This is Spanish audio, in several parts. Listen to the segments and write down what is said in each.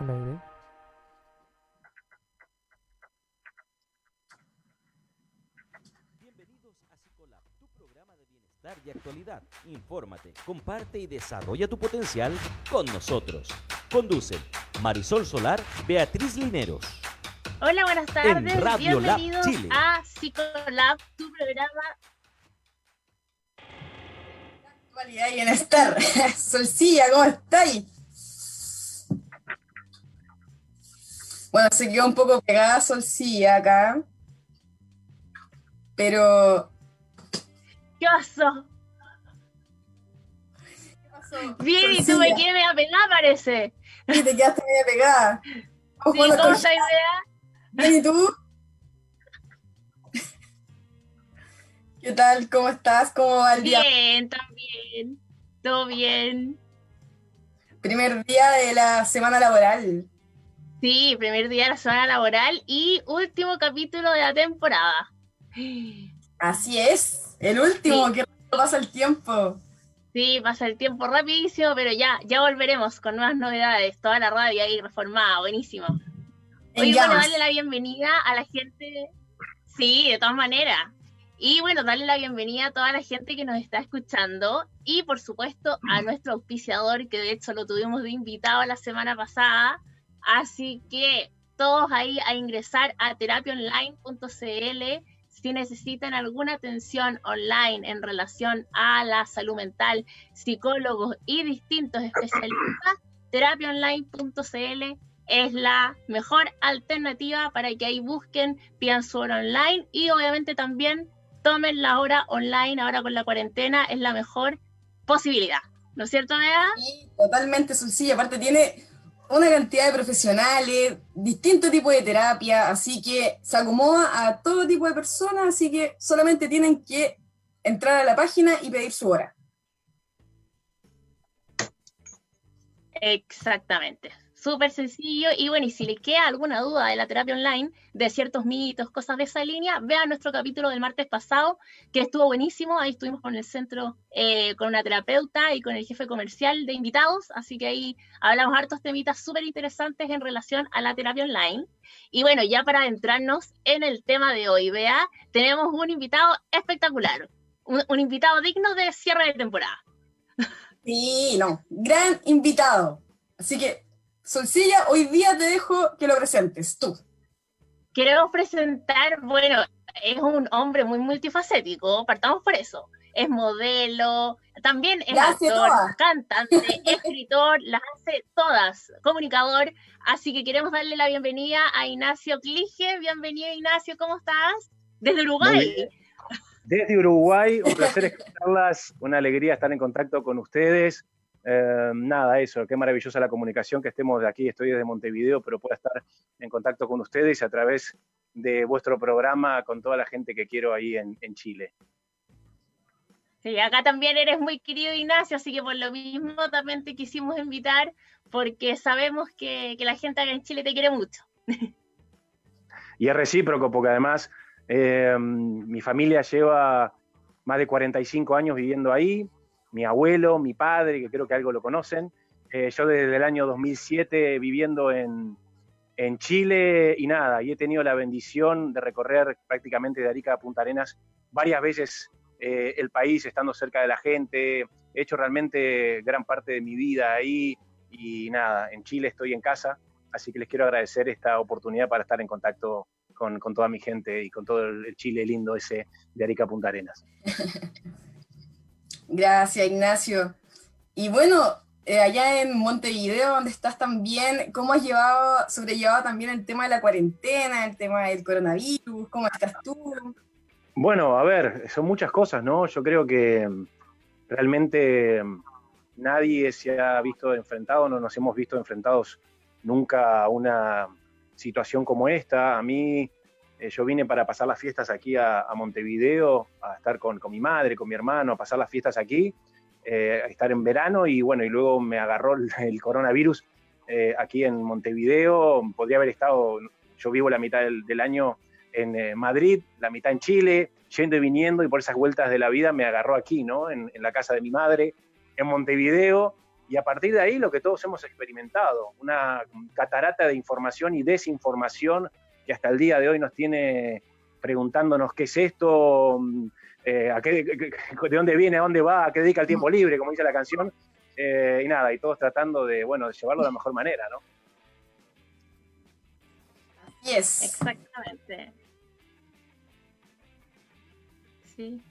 al aire. Bienvenidos a Psicolab, tu programa de bienestar y actualidad. Infórmate, comparte y desarrolla tu potencial con nosotros. Conducen Marisol Solar, Beatriz Lineros. Hola, buenas tardes. Radio Lab Bienvenidos Chile. a Psicolab, tu programa. Actualidad y bienestar. Solcilla, ¿cómo estáis? Bueno, se quedó un poco pegada Solcilla acá. Pero. ¿Qué pasó? ¿Qué pasó? Bien, y tú me quedé media pegada, parece. sí, te quedaste media pegada. Sí, ¿cómo esa idea? Bien, ¿y tú? ¿Qué tal? ¿Cómo estás? ¿Cómo va el día? Bien, también. Todo bien. Primer día de la semana laboral. Sí, primer día de la semana laboral y último capítulo de la temporada. Así es. El último, Sí. que pasa el tiempo. Sí, pasa el tiempo rapidísimo, pero ya, ya volveremos con nuevas novedades. Toda la radio ahí reformada, buenísimo. En Oye, bueno, darle la bienvenida a la gente. Sí, de todas maneras. Y bueno, darle la bienvenida a toda la gente que nos está escuchando. Y por supuesto a nuestro auspiciador, que de hecho lo tuvimos de invitado la semana pasada. Así que todos ahí a ingresar a terapiaonline.cl si necesitan alguna atención online en relación a la salud mental, psicólogos y distintos especialistas, terapiaonline.cl es la mejor alternativa para que ahí busquen, pidan su hora online y obviamente también tomen la hora online ahora con la cuarentena, es la mejor posibilidad. ¿No es cierto, Bea? Sí, totalmente sencilla. Aparte tiene una cantidad de profesionales, distintos tipos de terapia, así que se acomoda a todo tipo de personas, así que solamente tienen que entrar a la página y pedir su hora. Exactamente. Súper sencillo. Y bueno, y si le queda alguna duda de la terapia online, de ciertos mitos, cosas de esa línea, vean nuestro capítulo del martes pasado, que estuvo buenísimo. Ahí estuvimos con el centro, eh, con una terapeuta y con el jefe comercial de invitados. Así que ahí hablamos hartos temitas súper interesantes en relación a la terapia online. Y bueno, ya para adentrarnos en el tema de hoy, vea, tenemos un invitado espectacular. Un, un invitado digno de cierre de temporada. Sí, no, gran invitado. Así que, Solcilla, hoy día te dejo que lo presentes, tú. Queremos presentar, bueno, es un hombre muy multifacético, partamos por eso. Es modelo, también es actor, cantante, escritor, las hace todas, comunicador. Así que queremos darle la bienvenida a Ignacio Clige. Bienvenido, Ignacio, ¿cómo estás? Desde Uruguay. Desde Uruguay, un placer escucharlas, una alegría estar en contacto con ustedes. Eh, nada, eso, qué maravillosa la comunicación, que estemos de aquí, estoy desde Montevideo, pero puedo estar en contacto con ustedes a través de vuestro programa con toda la gente que quiero ahí en, en Chile. Sí, acá también eres muy querido, Ignacio, así que por lo mismo también te quisimos invitar, porque sabemos que, que la gente acá en Chile te quiere mucho. Y es recíproco, porque además eh, mi familia lleva más de 45 años viviendo ahí, mi abuelo, mi padre, que creo que algo lo conocen, eh, yo desde el año 2007 viviendo en, en Chile y nada, y he tenido la bendición de recorrer prácticamente de Arica a Punta Arenas varias veces eh, el país, estando cerca de la gente, he hecho realmente gran parte de mi vida ahí y nada, en Chile estoy en casa, así que les quiero agradecer esta oportunidad para estar en contacto con, con toda mi gente y con todo el, Chile lindo ese de Arica a Punta Arenas. Gracias, Ignacio. Y bueno, eh, allá en Montevideo, donde estás también, ¿cómo has llevado, sobrellevado también el tema de la cuarentena, el tema del coronavirus? ¿Cómo estás tú? Bueno, a ver, son muchas cosas, ¿no? Yo creo que mm, realmente mm, nadie se ha visto enfrentado, no nos hemos visto enfrentados nunca a una situación como esta. A mí, eh, yo vine para pasar las fiestas aquí a, Montevideo, a estar con, mi madre, con mi hermano, a pasar las fiestas aquí, eh, a estar en verano y bueno, y luego me agarró el, coronavirus eh, aquí en Montevideo. Podría haber estado, yo vivo la mitad del, año en eh, Madrid, la mitad en Chile, yendo y viniendo, y por esas vueltas de la vida me agarró aquí, ¿no? En, la casa de mi madre, en Montevideo, y a partir de ahí lo que todos hemos experimentado, una catarata de información y desinformación que hasta el día de hoy nos tiene preguntándonos qué es esto, eh, de dónde viene, a dónde va, a qué dedica el tiempo libre, como dice la canción, eh, y nada, y todos tratando de, bueno, de llevarlo de la mejor manera, ¿no? Así es. Exactamente. Sí.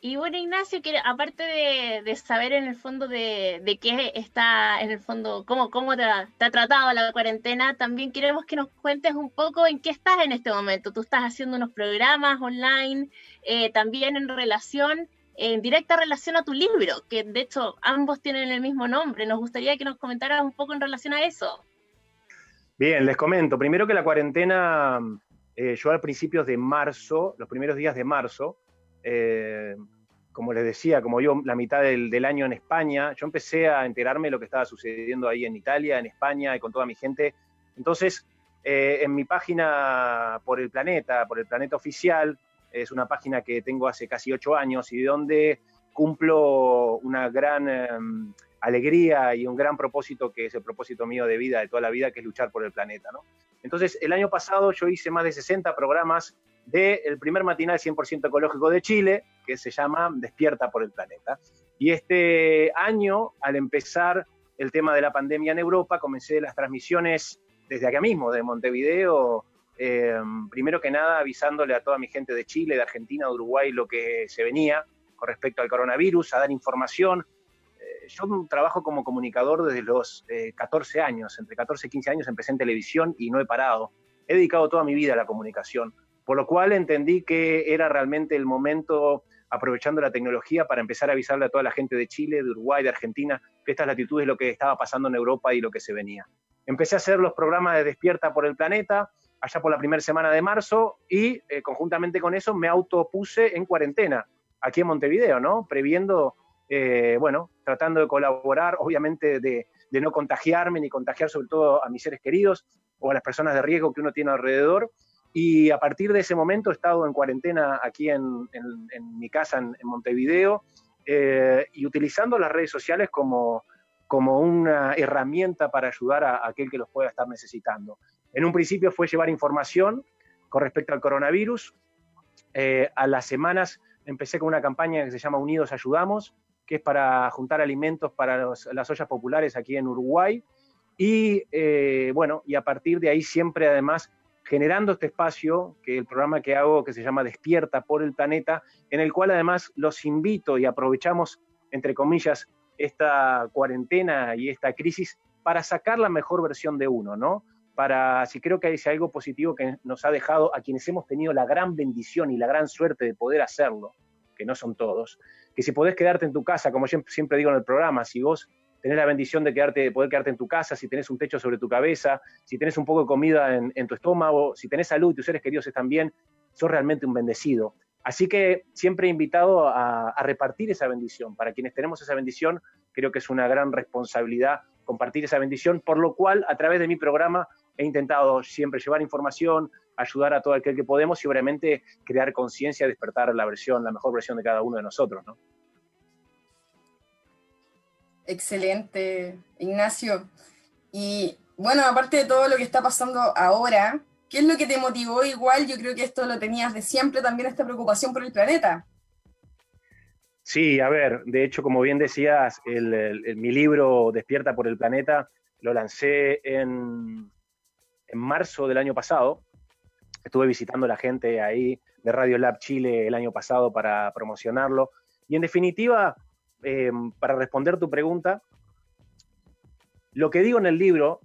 Y bueno, Ignacio, que aparte de, saber en el fondo de, qué está, en el fondo, cómo, cómo te, ha, tratado la cuarentena, también queremos que nos cuentes un poco en qué estás en este momento. Tú estás haciendo unos programas online, eh, también en relación, en directa relación a tu libro, que de hecho ambos tienen el mismo nombre. Nos gustaría que nos comentaras un poco en relación a eso. Bien, les comento. Primero que la cuarentena, eh, yo al principios de marzo, los primeros días de marzo, eh, como les decía, como yo la mitad del, año en España, yo empecé a enterarme de lo que estaba sucediendo ahí en Italia, en España y con toda mi gente. Entonces, eh, en mi página por el planeta, por el planeta oficial, es una página que tengo hace casi ocho años y de donde cumplo una gran em, alegría y un gran propósito que es el propósito mío de vida, de toda la vida, que es luchar por el planeta. ¿no? Entonces, el año pasado yo hice más de 60 programas del primer matinal 100% ecológico de Chile, que se llama Despierta por el Planeta. Y este año, al empezar el tema de la pandemia en Europa, comencé las transmisiones desde acá mismo, de Montevideo, eh, primero que nada avisándole a toda mi gente de Chile, de Argentina, de Uruguay, lo que se venía con respecto al coronavirus, a dar información. Yo trabajo como comunicador desde los 14 eh, años, entre 14 y 15 años empecé en televisión y no he parado. He dedicado toda mi vida a la comunicación por lo cual entendí que era realmente el momento, aprovechando la tecnología, para empezar a avisarle a toda la gente de Chile, de Uruguay, de Argentina, que estas latitudes lo que estaba pasando en Europa y lo que se venía. Empecé a hacer los programas de Despierta por el Planeta, allá por la primera semana de marzo, y eh, conjuntamente con eso me autopuse en cuarentena, aquí en Montevideo, ¿no? Previendo, eh, bueno, tratando de colaborar, obviamente de, no contagiarme ni contagiar sobre todo a mis seres queridos o a las personas de riesgo que uno tiene alrededor, y a partir de ese momento he estado en cuarentena aquí en, mi casa en, Montevideo eh, y utilizando las redes sociales como, como una herramienta para ayudar a, aquel que los pueda estar necesitando. En un principio fue llevar información con respecto al coronavirus. Eh, a las semanas empecé con una campaña que se llama Unidos Ayudamos, que es para juntar alimentos para las ollas populares aquí en Uruguay. Y eh, bueno, y a partir de ahí siempre además generando este espacio, que el programa que hago, que se llama Despierta por el Planeta, en el cual además los invito y aprovechamos, entre comillas, esta cuarentena y esta crisis para sacar la mejor versión de uno, ¿no? Para, si creo que hay algo positivo que nos ha dejado a quienes hemos tenido la gran bendición y la gran suerte de poder hacerlo, que no son todos, que si podés quedarte en tu casa, como siempre digo en el programa, si vos tener la bendición de, quedarte, de poder quedarte en tu casa, si tenés un techo sobre tu cabeza, si tenés un poco de comida en, tu estómago, si tenés salud y tus seres queridos están bien, sos realmente un bendecido. Así que siempre he invitado a, repartir esa bendición. Para quienes tenemos esa bendición, creo que es una gran responsabilidad compartir esa bendición, por lo cual a través de mi programa he intentado siempre llevar información, ayudar a todo aquel que podemos y obviamente crear conciencia, despertar la versión, la mejor versión de cada uno de nosotros. ¿no? Excelente, Ignacio. Y bueno, aparte de todo lo que está pasando ahora, ¿qué es lo que te motivó igual? Yo creo que esto lo tenías de siempre también, esta preocupación por el planeta. Sí, a ver, de hecho, como bien decías, mi libro Despierta por el Planeta lo lancé en, en marzo del año pasado. Estuve visitando a la gente ahí de Radio Lab Chile el año pasado para promocionarlo. Y en definitiva, eh, para responder tu pregunta, lo que digo en el libro,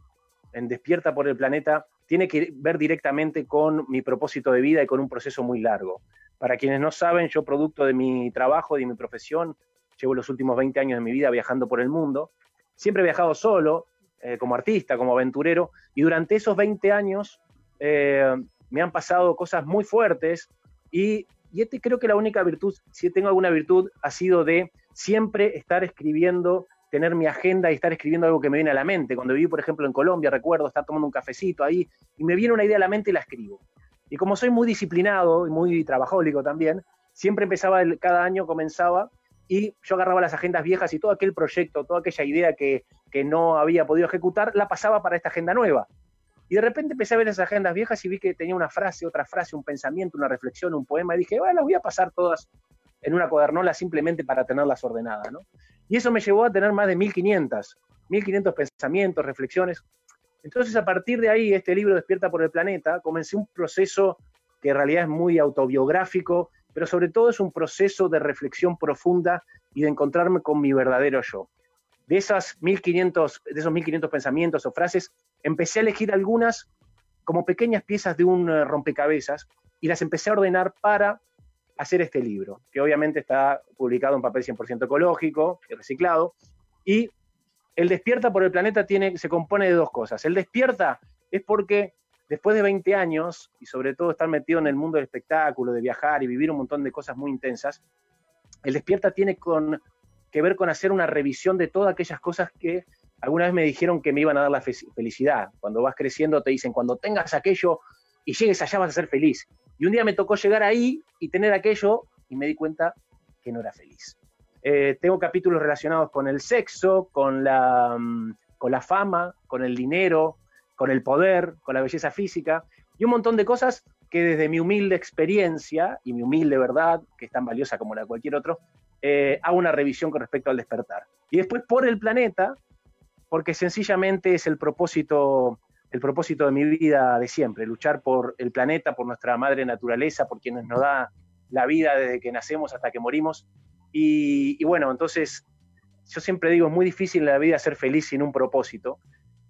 en Despierta por el Planeta, tiene que ver directamente con mi propósito de vida y con un proceso muy largo. Para quienes no saben, yo producto de mi trabajo, de mi profesión, llevo los últimos 20 años de mi vida viajando por el mundo. Siempre he viajado solo, eh, como artista, como aventurero, y durante esos 20 años eh, me han pasado cosas muy fuertes y, y este creo que la única virtud, si tengo alguna virtud, ha sido de siempre estar escribiendo, tener mi agenda y estar escribiendo algo que me viene a la mente. Cuando viví, por ejemplo, en Colombia, recuerdo estar tomando un cafecito ahí y me viene una idea a la mente y la escribo. Y como soy muy disciplinado y muy trabajólico también, siempre empezaba, el, cada año comenzaba y yo agarraba las agendas viejas y todo aquel proyecto, toda aquella idea que, que no había podido ejecutar, la pasaba para esta agenda nueva. Y de repente empecé a ver esas agendas viejas y vi que tenía una frase, otra frase, un pensamiento, una reflexión, un poema, y dije, bueno, las voy a pasar todas en una cuadernola simplemente para tenerlas ordenadas, ¿no? Y eso me llevó a tener más de 1500, 1500 pensamientos, reflexiones. Entonces, a partir de ahí, este libro Despierta por el Planeta, comencé un proceso que en realidad es muy autobiográfico, pero sobre todo es un proceso de reflexión profunda y de encontrarme con mi verdadero yo. De, esas 1500, de esos 1500 pensamientos o frases, empecé a elegir algunas como pequeñas piezas de un eh, rompecabezas y las empecé a ordenar para hacer este libro, que obviamente está publicado en papel 100% ecológico y reciclado. Y el Despierta por el Planeta tiene, se compone de dos cosas. El Despierta es porque después de 20 años, y sobre todo estar metido en el mundo del espectáculo, de viajar y vivir un montón de cosas muy intensas, el Despierta tiene con, que ver con hacer una revisión de todas aquellas cosas que alguna vez me dijeron que me iban a dar la felicidad. Cuando vas creciendo te dicen, cuando tengas aquello y llegues allá vas a ser feliz. Y un día me tocó llegar ahí y tener aquello y me di cuenta que no era feliz. Eh, tengo capítulos relacionados con el sexo, con la, mm, con la fama, con el dinero, con el poder, con la belleza física y un montón de cosas que desde mi humilde experiencia y mi humilde verdad, que es tan valiosa como la de cualquier otro, eh, hago una revisión con respecto al despertar. Y después por el planeta, porque sencillamente es el propósito, el propósito de mi vida de siempre, luchar por el planeta, por nuestra madre naturaleza, por quienes nos da la vida desde que nacemos hasta que morimos. Y, bueno, entonces yo siempre digo, es muy difícil en la vida ser feliz sin un propósito.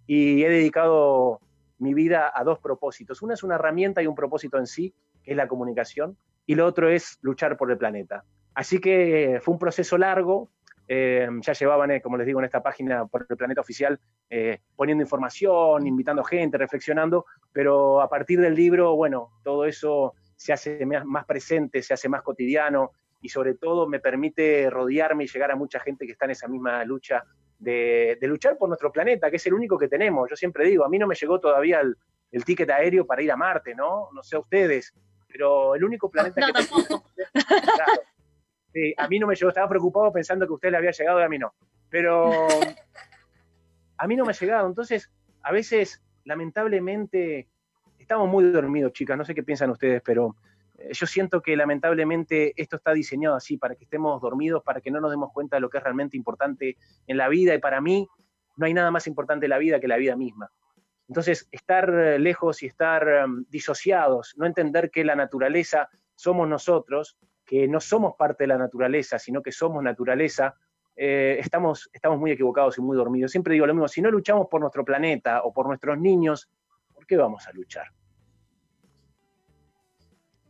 Y he dedicado mi vida a dos propósitos. Una es una herramienta y un propósito en sí, que es la comunicación, y lo otro es luchar por el planeta. Así que fue un proceso largo, eh, ya llevaban, eh, como les digo, en esta página por el planeta oficial, eh, poniendo información, invitando gente, reflexionando, pero a partir del libro, bueno, todo eso se hace más presente, se hace más cotidiano y sobre todo me permite rodearme y llegar a mucha gente que está en esa misma lucha de, luchar por nuestro planeta, que es el único que tenemos. Yo siempre digo, a mí no me llegó todavía el, el ticket aéreo para ir a Marte, ¿no? No sé a ustedes, pero el único planeta que tampoco. A mí no me llegó, estaba preocupado pensando que a usted le había llegado y a mí no. Pero a mí no me ha llegado. Entonces, a veces, lamentablemente, estamos muy dormidos, chicas. No sé qué piensan ustedes, pero eh, yo siento que lamentablemente esto está diseñado así, para que estemos dormidos, para que no nos demos cuenta de lo que es realmente importante en la vida. Y para mí, no hay nada más importante en la vida que la vida misma. Entonces, estar eh, lejos y estar em, disociados, no entender que la naturaleza somos nosotros, que no somos parte de la naturaleza, sino que somos naturaleza, eh, estamos, estamos muy equivocados y muy dormidos. Siempre digo lo mismo, si no luchamos por nuestro planeta o por nuestros niños, ¿por qué vamos a luchar?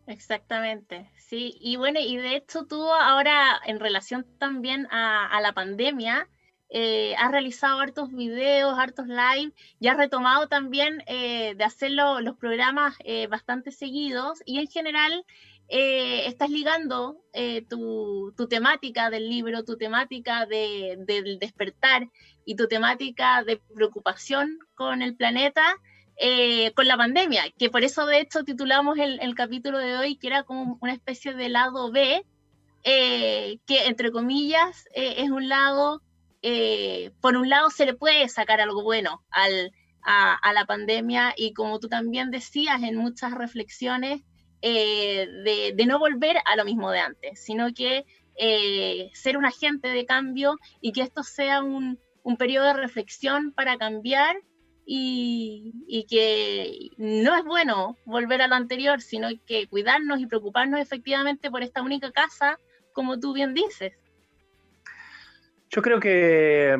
Exactamente, sí. Y bueno, y de hecho tú ahora en relación también a, la pandemia, eh, has realizado hartos videos, hartos live, y has retomado también eh, de hacer los programas bastante seguidos y en general eh, estás ligando eh, tu, temática del libro, tu temática del despertar y tu temática de preocupación con el planeta eh, con la pandemia, que por eso de hecho titulamos el, capítulo de hoy, que era como una especie de lado B, que entre comillas es un lado, por un lado se le puede sacar algo bueno a la pandemia y como tú también decías en muchas reflexiones, eh, de, no volver a lo mismo de antes, sino que eh, ser un agente de cambio y que esto sea un, periodo de reflexión para cambiar y, que no es bueno volver a lo anterior, sino que cuidarnos y preocuparnos efectivamente por esta única casa, como tú bien dices. Yo creo que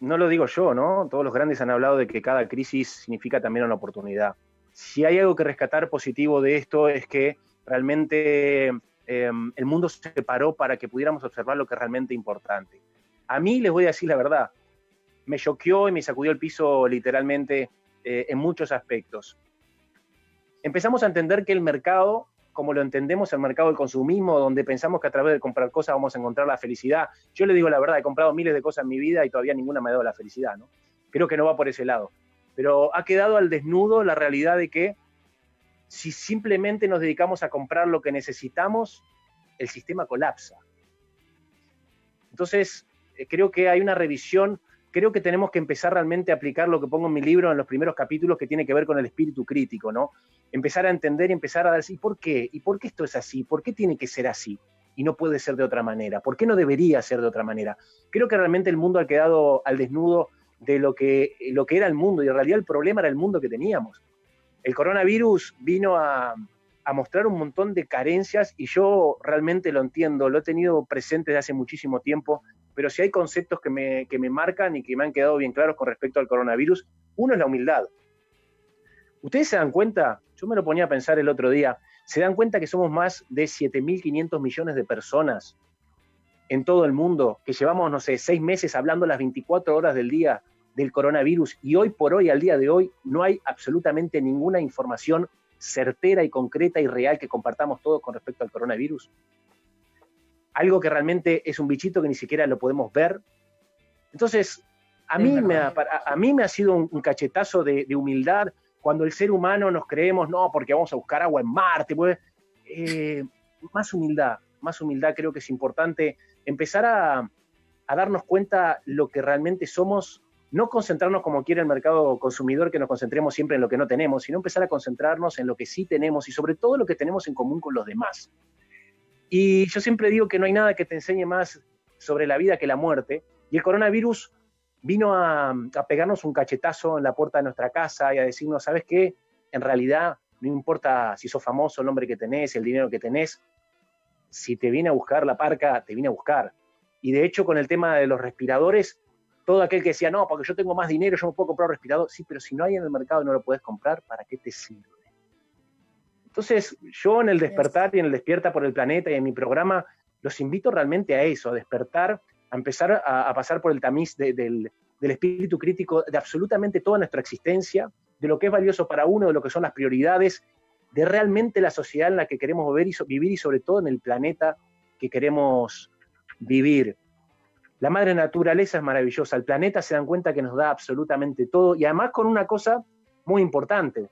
no lo digo yo, ¿no? Todos los grandes han hablado de que cada crisis significa también una oportunidad si hay algo que rescatar positivo de esto es que realmente em, el mundo se paró para que pudiéramos observar lo que es realmente importante. A mí les voy a decir la verdad, me choqueó y me sacudió el piso literalmente eh, en muchos aspectos. Empezamos a entender que el mercado, como lo entendemos, el mercado del consumismo, donde pensamos que a través de comprar cosas vamos a encontrar la felicidad. Yo le digo la verdad, he comprado miles de cosas en mi vida y todavía ninguna me ha dado la felicidad, ¿no? Creo que no va por ese lado pero ha quedado al desnudo la realidad de que si simplemente nos dedicamos a comprar lo que necesitamos, el sistema colapsa. Entonces, eh, creo que hay una revisión, creo que tenemos que empezar realmente a aplicar lo que pongo en mi libro en los primeros capítulos que tiene que ver con el espíritu crítico, ¿no? Empezar a entender y empezar a decir, ¿por qué? ¿Y por qué esto es así? ¿Por qué tiene que ser así? Y no puede ser de otra manera. ¿Por qué no debería ser de otra manera? Creo que realmente el mundo ha quedado al desnudo de lo que, lo que era el mundo y en realidad el problema era el mundo que teníamos. El coronavirus vino a, mostrar un montón de carencias y yo realmente lo entiendo, lo he tenido presente desde hace muchísimo tiempo, pero si hay conceptos que me, que me marcan y que me han quedado bien claros con respecto al coronavirus, uno es la humildad. Ustedes se dan cuenta, yo me lo ponía a pensar el otro día, se dan cuenta que somos más de 7.500 millones de personas en todo el mundo, que llevamos, no sé, seis meses hablando las 24 horas del día del coronavirus y hoy por hoy, al día de hoy, no hay absolutamente ninguna información certera y concreta y real que compartamos todos con respecto al coronavirus? Algo que realmente es un bichito que ni siquiera lo podemos ver. Entonces, a mí, me ha, a, mí me ha sido un, cachetazo de, humildad cuando el ser humano nos creemos, no, porque vamos a buscar agua en Marte. Pues, eh, más humildad, más humildad creo que es importante empezar a, a darnos cuenta lo que realmente somos no concentrarnos como quiere el mercado consumidor, que nos concentremos siempre en lo que no tenemos, sino empezar a concentrarnos en lo que sí tenemos y sobre todo lo que tenemos en común con los demás. Y yo siempre digo que no hay nada que te enseñe más sobre la vida que la muerte, y el coronavirus vino a, pegarnos un cachetazo en la puerta de nuestra casa y a decirnos, ¿sabes qué? En realidad, no importa si sos famoso, el nombre que tenés, el dinero que tenés, si te viene a buscar la parca, te viene a buscar. Y de hecho, con el tema de los respiradores, todo aquel que decía, no, porque yo tengo más dinero, yo me puedo comprar un. Sí, pero si no hay en el mercado y no lo puedes comprar, ¿para qué te sirve? Entonces, yo en el despertar y en el despierta por el planeta y en mi programa, los invito realmente a eso, a despertar, a empezar a, pasar por el tamiz del, del espíritu crítico de absolutamente toda nuestra existencia, de lo que es valioso para uno, de lo que son las prioridades, de realmente la sociedad en la que queremos vivir y sobre todo en el planeta que queremos vivir. La madre naturaleza es maravillosa, el planeta se dan cuenta que nos da absolutamente todo y además con una cosa muy importante.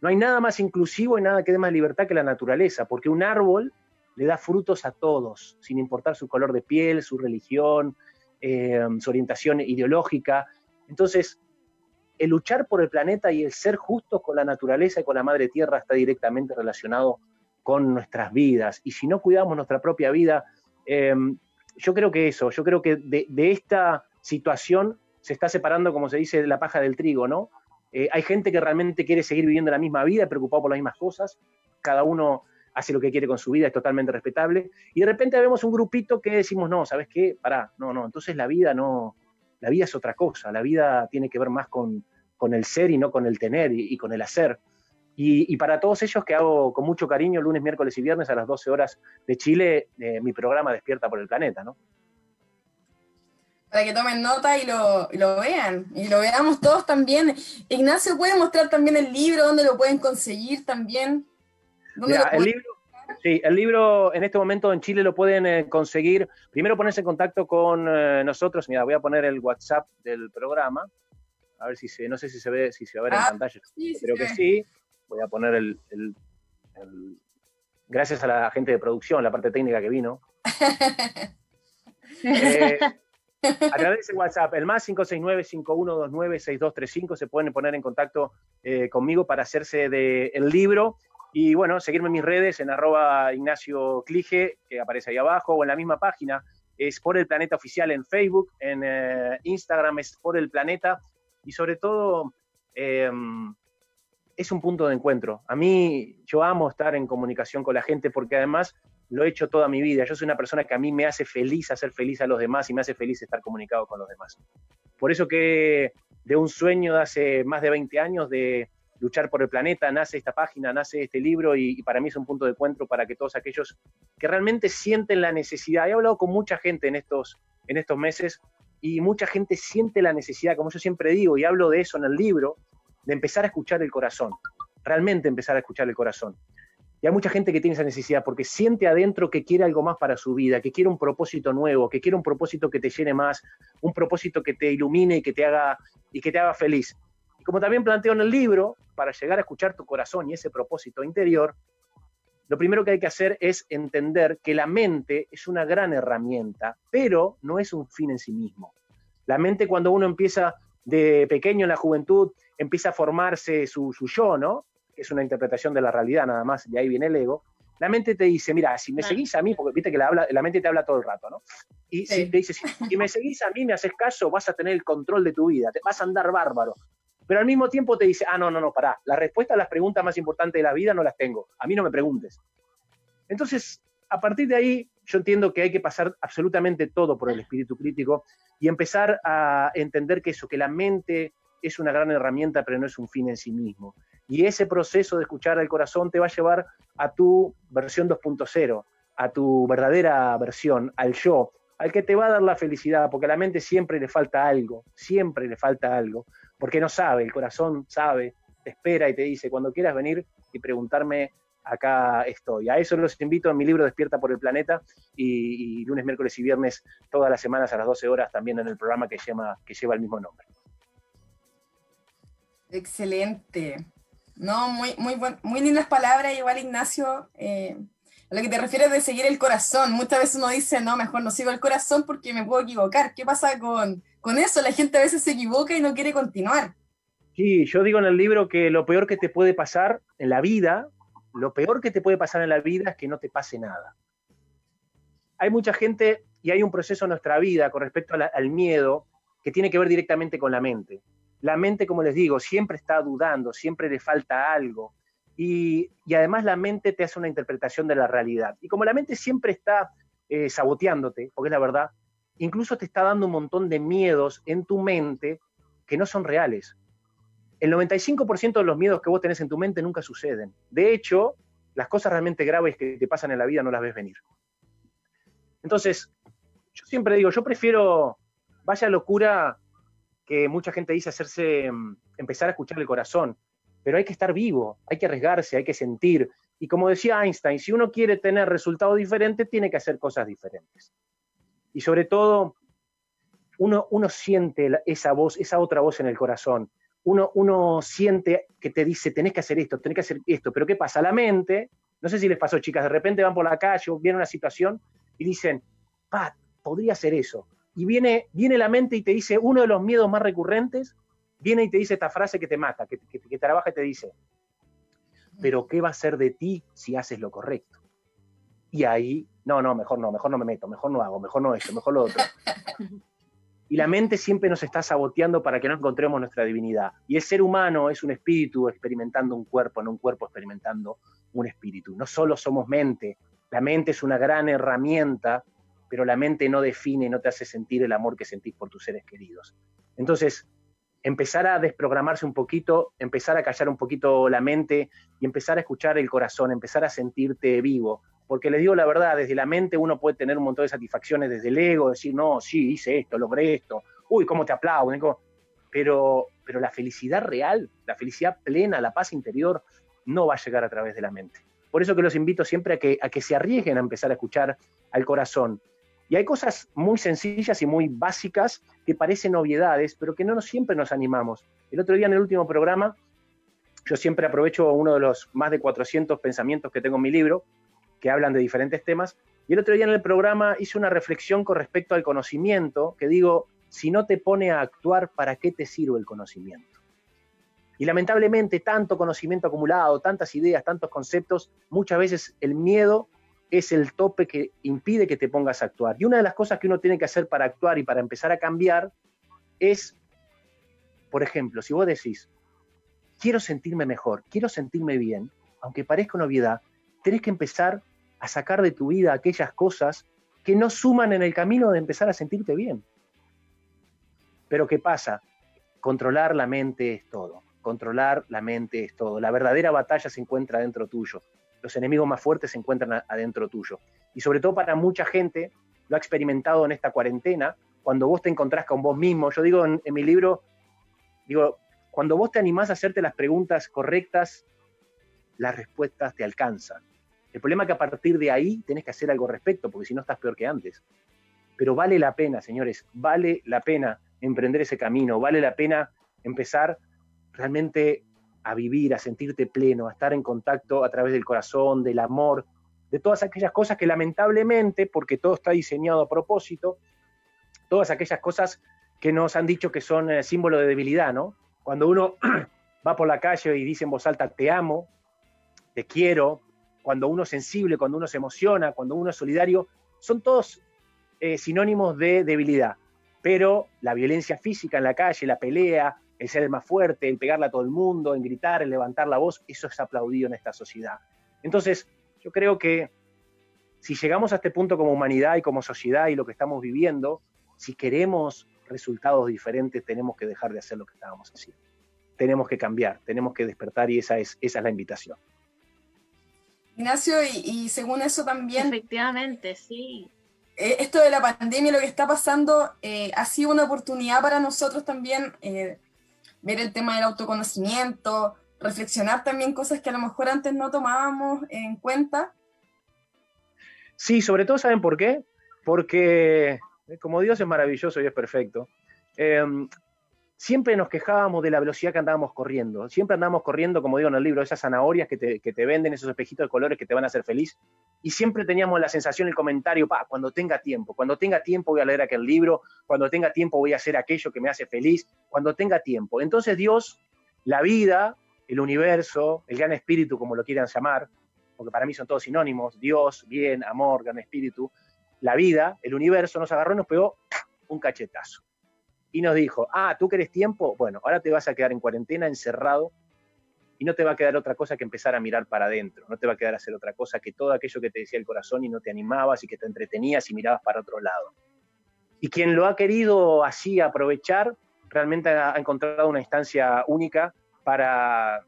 No hay nada más inclusivo y nada que dé más libertad que la naturaleza, porque un árbol le da frutos a todos, sin importar su color de piel, su religión, eh, su orientación ideológica. Entonces, el luchar por el planeta y el ser justos con la naturaleza y con la madre tierra está directamente relacionado con nuestras vidas. Y si no cuidamos nuestra propia vida, eh, yo creo que eso, yo creo que de, esta situación se está separando, como se dice, la paja del trigo, ¿no? Eh, hay gente que realmente quiere seguir viviendo la misma vida, preocupado por las mismas cosas, cada uno hace lo que quiere con su vida, es totalmente respetable, y de repente vemos un grupito que decimos, no, ¿sabes qué? Pará, no, no, entonces la vida no, la vida es otra cosa, la vida tiene que ver más con, el ser y no con el tener y con el hacer. Y, para todos ellos que hago con mucho cariño lunes, miércoles y viernes a las 12 horas de Chile, eh, mi programa Despierta por el Planeta, ¿no? Para que tomen nota y lo, vean, y lo veamos todos también. Ignacio, ¿puede mostrar también el libro? ¿Dónde lo pueden conseguir también? el libro, sí, el libro en este momento en Chile lo pueden eh, conseguir. Primero ponerse en contacto con eh, nosotros. Mira, voy a poner el WhatsApp del programa. A ver si se, no sé si se ve, si se va a ver en ah, pantalla. Creo que sí voy a poner el, gracias a la gente de producción, la parte técnica que vino. Eh, a través de WhatsApp, el más 569-5129-6235, se pueden poner en contacto eh, conmigo para hacerse del el libro. Y bueno, seguirme en mis redes en arroba Ignacio Clige, que aparece ahí abajo, o en la misma página, es por el planeta oficial en Facebook, en eh, Instagram es por el planeta, y sobre todo es un punto de encuentro. A mí, yo amo estar en comunicación con la gente porque además lo he hecho toda mi vida. Yo soy una persona que a mí me hace feliz hacer feliz a los demás y me hace feliz estar comunicado con los demás. Por eso que de un sueño de hace más de 20 años de luchar por el planeta, nace esta página, nace este libro y, para mí es un punto de encuentro para que todos aquellos que realmente sienten la necesidad, he hablado con mucha gente en estos, en estos meses y mucha gente siente la necesidad, como yo siempre digo, y hablo de eso en el libro, de empezar a escuchar el corazón, realmente empezar a escuchar el corazón. Y hay mucha gente que tiene esa necesidad porque siente adentro que quiere algo más para su vida, que quiere un propósito nuevo, que quiere un propósito que te llene más, un propósito que te ilumine y que te haga, y que te haga feliz. Y como también planteo en el libro, para llegar a escuchar tu corazón y ese propósito interior, lo primero que hay que hacer es entender que la mente es una gran herramienta, pero no es un fin en sí mismo. La mente cuando uno empieza de pequeño en la juventud, empieza a formarse su, yo, ¿no? Que es una interpretación de la realidad nada más, de ahí viene el ego. La mente te dice, mira, si me seguís a mí, porque viste que la, habla, la mente te habla todo el rato, ¿no? Y si te dice, si, me seguís a mí, me haces caso, vas a tener el control de tu vida, te vas a andar bárbaro. Pero al mismo tiempo te dice, ah, no, no, no, pará, la respuesta a las preguntas más importantes de la vida no las tengo, a mí no me preguntes. Entonces, a partir de ahí, yo entiendo que hay que pasar absolutamente todo por el espíritu crítico y empezar a entender que eso, que la mente es una gran herramienta, pero no es un fin en sí mismo. Y ese proceso de escuchar al corazón te va a llevar a tu versión 2.0, a tu verdadera versión, al yo, al que te va a dar la felicidad, porque a la mente siempre le falta algo, siempre le falta algo porque no sabe, el corazón sabe, te espera y te dice, cuando quieras venir y preguntarme, acá estoy. A eso los invito en mi libro Despierta por el Planeta y, lunes, miércoles y viernes todas las semanas a las 12 horas también en el programa que, llama, que lleva el mismo nombre. Excelente. No, muy, muy, muy lindas palabras, igual Ignacio. Eh, a lo que te refieres de seguir el corazón. Muchas veces uno dice, no, mejor no sigo el corazón porque me puedo equivocar. ¿Qué pasa con, con eso la gente a veces se equivoca y no quiere continuar. Sí, yo digo en el libro que lo peor que te puede pasar en la vida, lo peor que te puede pasar en la vida es que no te pase nada. Hay mucha gente y hay un proceso en nuestra vida con respecto al miedo que tiene que ver directamente con la mente. La mente, como les digo, siempre está dudando, siempre le falta algo. Y, además la mente te hace una interpretación de la realidad. Y como la mente siempre está eh, saboteándote, porque es la verdad, incluso te está dando un montón de miedos en tu mente que no son reales. El 95% de los miedos que vos tenés en tu mente nunca suceden. De hecho, las cosas realmente graves que te pasan en la vida no las ves venir. Entonces, yo siempre digo, yo prefiero, vaya locura que mucha gente dice hacerse, mm, empezar a escuchar el corazón, pero hay que estar vivo, hay que arriesgarse, hay que sentir. Y como decía Einstein, si uno quiere tener resultados diferentes, tiene que hacer cosas diferentes. Y sobre todo, uno, uno siente esa voz, esa otra voz en el corazón. Uno, uno siente que te dice, tenés que hacer esto, tenés que hacer esto. Pero ¿qué pasa? La mente, no sé si les pasó, chicas, de repente van por la calle o viene una situación y dicen, Pat, podría hacer eso. Y viene, viene la mente y te dice, uno de los miedos más recurrentes, viene y te dice esta frase que te mata, que, que, que trabaja y te dice, pero ¿qué va a ser de ti si haces lo correcto? Y ahí no, no, mejor no, mejor no me meto, mejor no hago, mejor no esto, mejor lo otro. Y la mente siempre nos está saboteando para que no encontremos nuestra divinidad. Y el ser humano es un espíritu experimentando un cuerpo, no un cuerpo experimentando un espíritu. No solo somos mente, la mente es una gran herramienta, pero la mente no define, no te hace sentir el amor que sentís por tus seres queridos. Entonces, empezar a desprogramarse un poquito, empezar a callar un poquito la mente y empezar a escuchar el corazón, empezar a sentirte vivo, porque les digo la verdad, desde la mente uno puede tener un montón de satisfacciones, desde el ego, decir, no, sí, hice esto, logré esto, uy, cómo te aplauden, pero, pero la felicidad real, la felicidad plena, la paz interior, no va a llegar a través de la mente. Por eso que los invito siempre a que, a que se arriesguen a empezar a escuchar al corazón. Y hay cosas muy sencillas y muy básicas que parecen obviedades, pero que no nos, siempre nos animamos. El otro día en el último programa, yo siempre aprovecho uno de los más de 400 pensamientos que tengo en mi libro, que hablan de diferentes temas. Y el otro día en el programa hice una reflexión con respecto al conocimiento, que digo, si no te pone a actuar, ¿para qué te sirve el conocimiento? Y lamentablemente tanto conocimiento acumulado, tantas ideas, tantos conceptos, muchas veces el miedo es el tope que impide que te pongas a actuar. Y una de las cosas que uno tiene que hacer para actuar y para empezar a cambiar es, por ejemplo, si vos decís, quiero sentirme mejor, quiero sentirme bien, aunque parezca una obviedad, tenés que empezar a sacar de tu vida aquellas cosas que no suman en el camino de empezar a sentirte bien. Pero ¿qué pasa? Controlar la mente es todo. Controlar la mente es todo. La verdadera batalla se encuentra dentro tuyo. Los enemigos más fuertes se encuentran adentro tuyo. Y sobre todo para mucha gente, lo ha experimentado en esta cuarentena, cuando vos te encontrás con vos mismo. Yo digo en, mi libro, digo, cuando vos te animás a hacerte las preguntas correctas, las respuestas te alcanzan. El problema es que a partir de ahí tenés que hacer algo al respecto, porque si no estás peor que antes. Pero vale la pena, señores, vale la pena emprender ese camino, vale la pena empezar realmente a vivir, a sentirte pleno, a estar en contacto a través del corazón, del amor, de todas aquellas cosas que lamentablemente, porque todo está diseñado a propósito, todas aquellas cosas que nos han dicho que son eh, símbolo de debilidad, ¿no? Cuando uno va por la calle y dice en voz alta, te amo, te quiero, cuando uno es sensible, cuando uno se emociona, cuando uno es solidario, son todos eh, sinónimos de debilidad. Pero la violencia física en la calle, la pelea, el ser el más fuerte, el pegarle a todo el mundo, en gritar, en levantar la voz, eso es aplaudido en esta sociedad. Entonces, yo creo que si llegamos a este punto como humanidad y como sociedad y lo que estamos viviendo, si queremos resultados diferentes, tenemos que dejar de hacer lo que estábamos haciendo. Tenemos que cambiar, tenemos que despertar y esa es, esa es la invitación. Ignacio, y, según eso también... Efectivamente, sí. Eh, esto de la pandemia, lo que está pasando, eh, ha sido una oportunidad para nosotros también eh, ver el tema del autoconocimiento, reflexionar también cosas que a lo mejor antes no tomábamos en cuenta. Sí, sobre todo, ¿saben por qué? Porque como Dios es maravilloso y es perfecto, siempre nos quejábamos de la velocidad que andábamos corriendo. Siempre andábamos corriendo, como digo en el libro, esas zanahorias que te, venden, esos espejitos de colores que te van a hacer feliz. Y siempre teníamos la sensación, el comentario, pa, cuando tenga tiempo, cuando tenga tiempo voy a leer aquel libro, cuando tenga tiempo voy a hacer aquello que me hace feliz, cuando tenga tiempo. Entonces Dios, la vida, el universo, el gran espíritu, como lo quieran llamar, porque para mí son todos sinónimos, Dios, bien, amor, gran espíritu, la vida, el universo, nos agarró y nos pegó un cachetazo y nos dijo, ah, ¿tú querés tiempo? Bueno, ahora te vas a quedar en cuarentena, encerrado, y no te va a quedar otra cosa que empezar a mirar para adentro, no te va a quedar hacer otra cosa que todo aquello que te decía el corazón y no te animabas y que te entretenías y mirabas para otro lado. Y quien lo ha querido así aprovechar, realmente ha encontrado una instancia única para,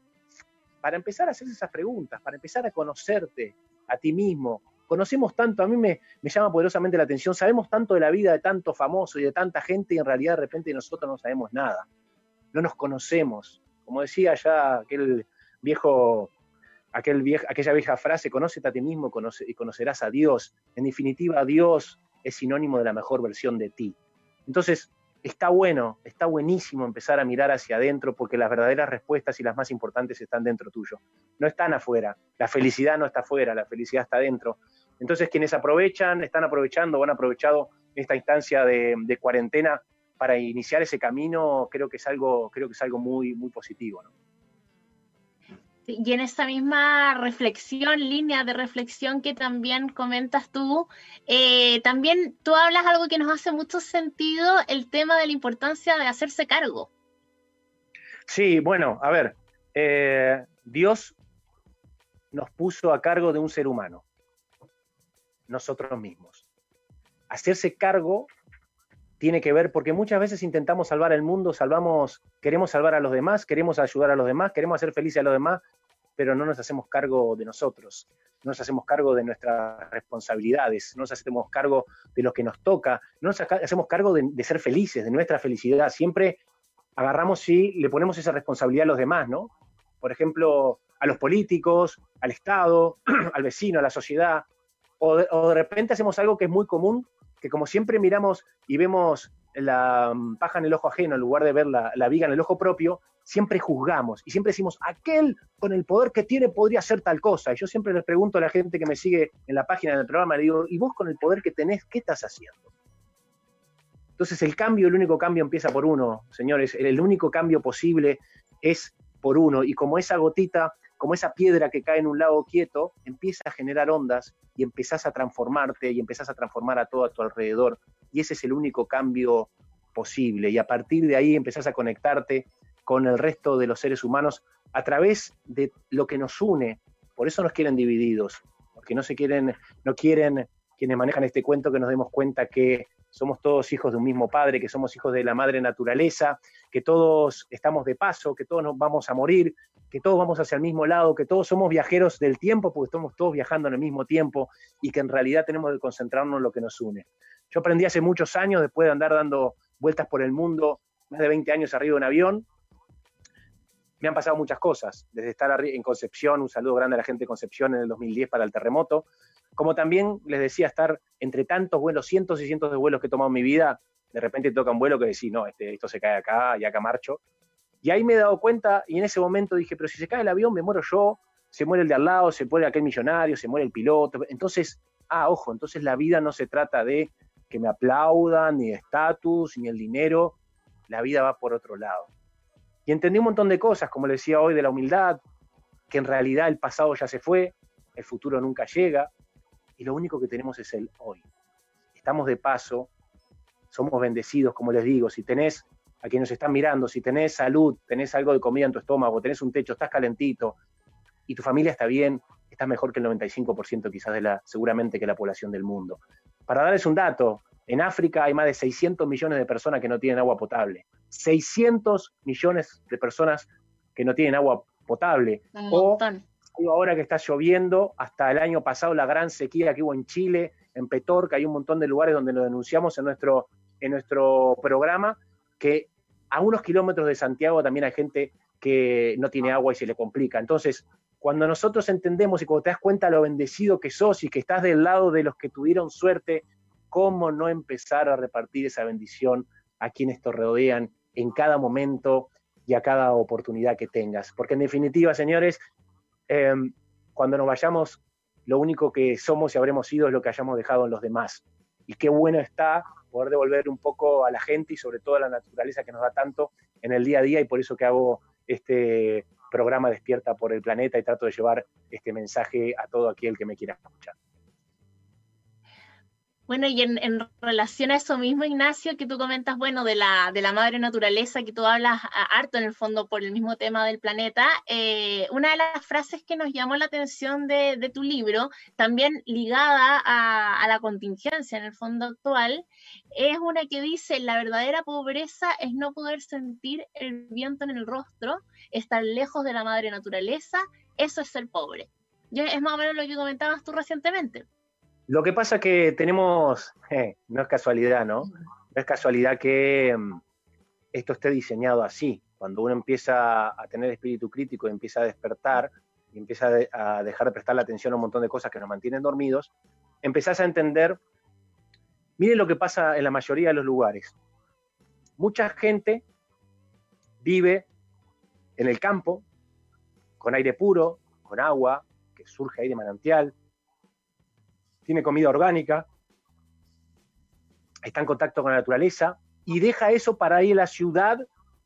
para empezar a hacer esas preguntas, para empezar a conocerte a ti mismo, conocemos tanto, a mí me, llama poderosamente la atención, sabemos tanto de la vida de tanto famoso y de tanta gente y en realidad de repente nosotros no sabemos nada, no nos conocemos. Como decía ya aquel viejo, aquel aquella vieja frase, conócete a ti mismo y conocerás a Dios. En definitiva, Dios es sinónimo de la mejor versión de ti. Entonces, está bueno, está buenísimo empezar a mirar hacia adentro porque las verdaderas respuestas y las más importantes están dentro tuyo. No están afuera. La felicidad no está afuera, la felicidad está dentro. Entonces, quienes aprovechan, están aprovechando o han aprovechado esta instancia de, cuarentena para iniciar ese camino, creo que es algo, creo que es algo muy, muy positivo. Y en esa misma reflexión, línea de reflexión que también comentas tú, eh, también tú hablas algo que nos hace mucho sentido, el tema de la importancia de hacerse cargo. Sí, bueno, a ver, eh, Dios nos puso a cargo de un ser humano, nosotros mismos. Hacerse cargo tiene que ver porque muchas veces intentamos salvar el mundo, salvamos, queremos salvar a los demás, queremos ayudar a los demás, queremos hacer felices a los demás, pero no nos hacemos cargo de nosotros, no nos hacemos cargo de nuestras responsabilidades, no nos hacemos cargo de lo que nos toca, no nos hacemos cargo de, de ser felices, de nuestra felicidad. Siempre agarramos y le ponemos esa responsabilidad a los demás, ¿no? Por ejemplo, a los políticos, al Estado, al vecino, a la sociedad, o de, repente hacemos algo que es muy común, que como siempre miramos y vemos la mm, paja en el ojo ajeno en lugar de ver la, la, viga en el ojo propio, siempre juzgamos y siempre decimos, aquel con el poder que tiene podría hacer tal cosa. Y yo siempre les pregunto a la gente que me sigue en la página del programa, le digo, ¿y vos con el poder que tenés, qué estás haciendo? Entonces el cambio, el único cambio empieza por uno, señores, el único cambio posible es por uno. Y como esa gotita como esa piedra que cae en un lago quieto, empieza a generar ondas y empezás a transformarte y empezás a transformar a todo a tu alrededor. Y ese es el único cambio posible. Y a partir de ahí empezás a conectarte con el resto de los seres humanos a través de lo que nos une. Por eso nos quieren divididos, porque no se quieren, no quieren quienes manejan este cuento que nos demos cuenta que somos todos hijos de un mismo padre, que somos hijos de la madre naturaleza, que todos estamos de paso, que todos nos vamos a morir, que todos vamos hacia el mismo lado, que todos somos viajeros del tiempo porque estamos todos viajando en el mismo tiempo y que en realidad tenemos que concentrarnos en lo que nos une. Yo aprendí hace muchos años, después de andar dando vueltas por el mundo, más de 20 años arriba de un avión, me han pasado muchas cosas, desde estar en Concepción, un saludo grande a la gente de Concepción en el 2010 para el terremoto, como también les decía, estar entre tantos vuelos, cientos y cientos de vuelos que he tomado en mi vida, de repente toca un vuelo que decís, no, este, esto se cae acá y acá marcho. Y ahí me he dado cuenta y en ese momento dije, pero si se cae el avión me muero yo, se muere el de al lado, se muere aquel millonario, se muere el piloto. Entonces, ah, ojo, entonces la vida no se trata de que me aplaudan, ni de estatus, ni el dinero, la vida va por otro lado. Y entendí un montón de cosas, como le decía hoy, de la humildad, que en realidad el pasado ya se fue, el futuro nunca llega, y lo único que tenemos es el hoy. Estamos de paso, somos bendecidos, como les digo, si tenés a quienes nos están mirando, si tenés salud, tenés algo de comida en tu estómago, tenés un techo, estás calentito y tu familia está bien, estás mejor que el 95% quizás de la, seguramente que la población del mundo. Para darles un dato, en África hay más de 600 millones de personas que no tienen agua potable. 600 millones de personas que no tienen agua potable. o ahora que está lloviendo, hasta el año pasado la gran sequía que hubo en Chile, en Petorca, hay un montón de lugares donde lo denunciamos en nuestro, en nuestro programa, que a unos kilómetros de Santiago también hay gente que no tiene agua y se le complica. Entonces, cuando nosotros entendemos y cuando te das cuenta lo bendecido que sos y que estás del lado de los que tuvieron suerte, ¿cómo no empezar a repartir esa bendición a quienes te rodean en cada momento y a cada oportunidad que tengas? Porque en definitiva, señores, em, cuando nos vayamos, lo único que somos y habremos sido es lo que hayamos dejado en los demás. Y qué bueno está poder devolver un poco a la gente y sobre todo a la naturaleza que nos da tanto en el día a día y por eso que hago este programa Despierta por el Planeta y trato de llevar este mensaje a todo aquel que me quiera escuchar. Bueno, y en, relación a eso mismo, Ignacio, que tú comentas, bueno, de la, de la madre naturaleza, que tú hablas harto en el fondo por el mismo tema del planeta, eh, una de las frases que nos llamó la atención de, tu libro, también ligada a, a, la contingencia en el fondo actual, es una que dice, la verdadera pobreza es no poder sentir el viento en el rostro, estar lejos de la madre naturaleza, eso es ser pobre. Es más o menos lo que comentabas tú recientemente. Lo que pasa que tenemos, eh, no es casualidad, ¿no? No es casualidad que mm, esto esté diseñado así. Cuando uno empieza a tener espíritu crítico empieza a despertar y empieza a dejar de prestar la atención a un montón de cosas que nos mantienen dormidos, empezás a entender, miren lo que pasa en la mayoría de los lugares. Mucha gente vive en el campo, con aire puro, con agua, que surge ahí de manantial, tiene comida orgánica, está en contacto con la naturaleza y deja eso para ir a la ciudad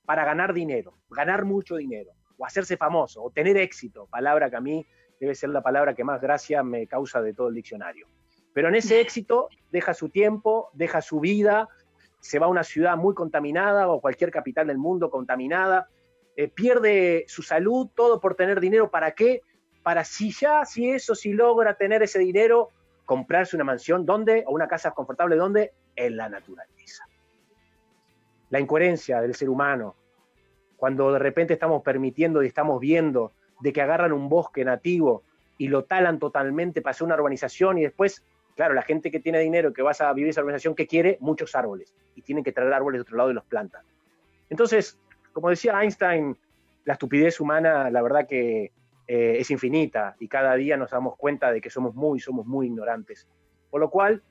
para ganar dinero, ganar mucho dinero, o hacerse famoso, o tener éxito, palabra que a mí debe ser la palabra que más gracia me causa de todo el diccionario. Pero en ese éxito deja su tiempo, deja su vida, se va a una ciudad muy contaminada o cualquier capital del mundo contaminada, eh, pierde su salud, todo por tener dinero. ¿Para qué? Para si ya, si eso, si logra tener ese dinero, comprarse una mansión, ¿dónde? O una casa confortable, ¿dónde? En la naturaleza. La incoherencia del ser humano, cuando de repente estamos permitiendo y estamos viendo de que agarran un bosque nativo y lo talan totalmente para hacer una urbanización y después, claro, la gente que tiene dinero que vas a vivir esa urbanización, que quiere? Muchos árboles y tienen que traer árboles de otro lado y los plantan. Entonces, como decía Einstein, la estupidez humana, la verdad que eh, es infinita y cada día nos damos cuenta de que somos muy, somos muy ignorantes. Por lo cual,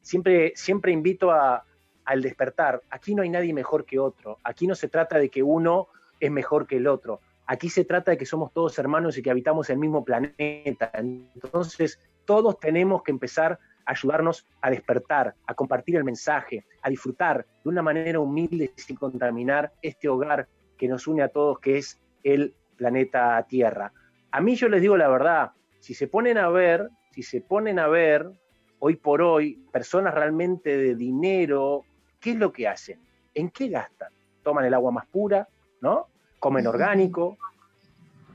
siempre, siempre invito a, al despertar. Aquí no hay nadie mejor que otro. Aquí no se trata de que uno es mejor que el otro. Aquí se trata de que somos todos hermanos y que habitamos el mismo planeta. Entonces, todos tenemos que empezar a ayudarnos a despertar, a compartir el mensaje, a disfrutar de una manera humilde sin contaminar este hogar que nos une a todos, que es el planeta Tierra. A mí yo les digo la verdad, si se ponen a ver, si se ponen a ver hoy por hoy personas realmente de dinero, ¿qué es lo que hacen? ¿En qué gastan? Toman el agua más pura, ¿no? Comen orgánico,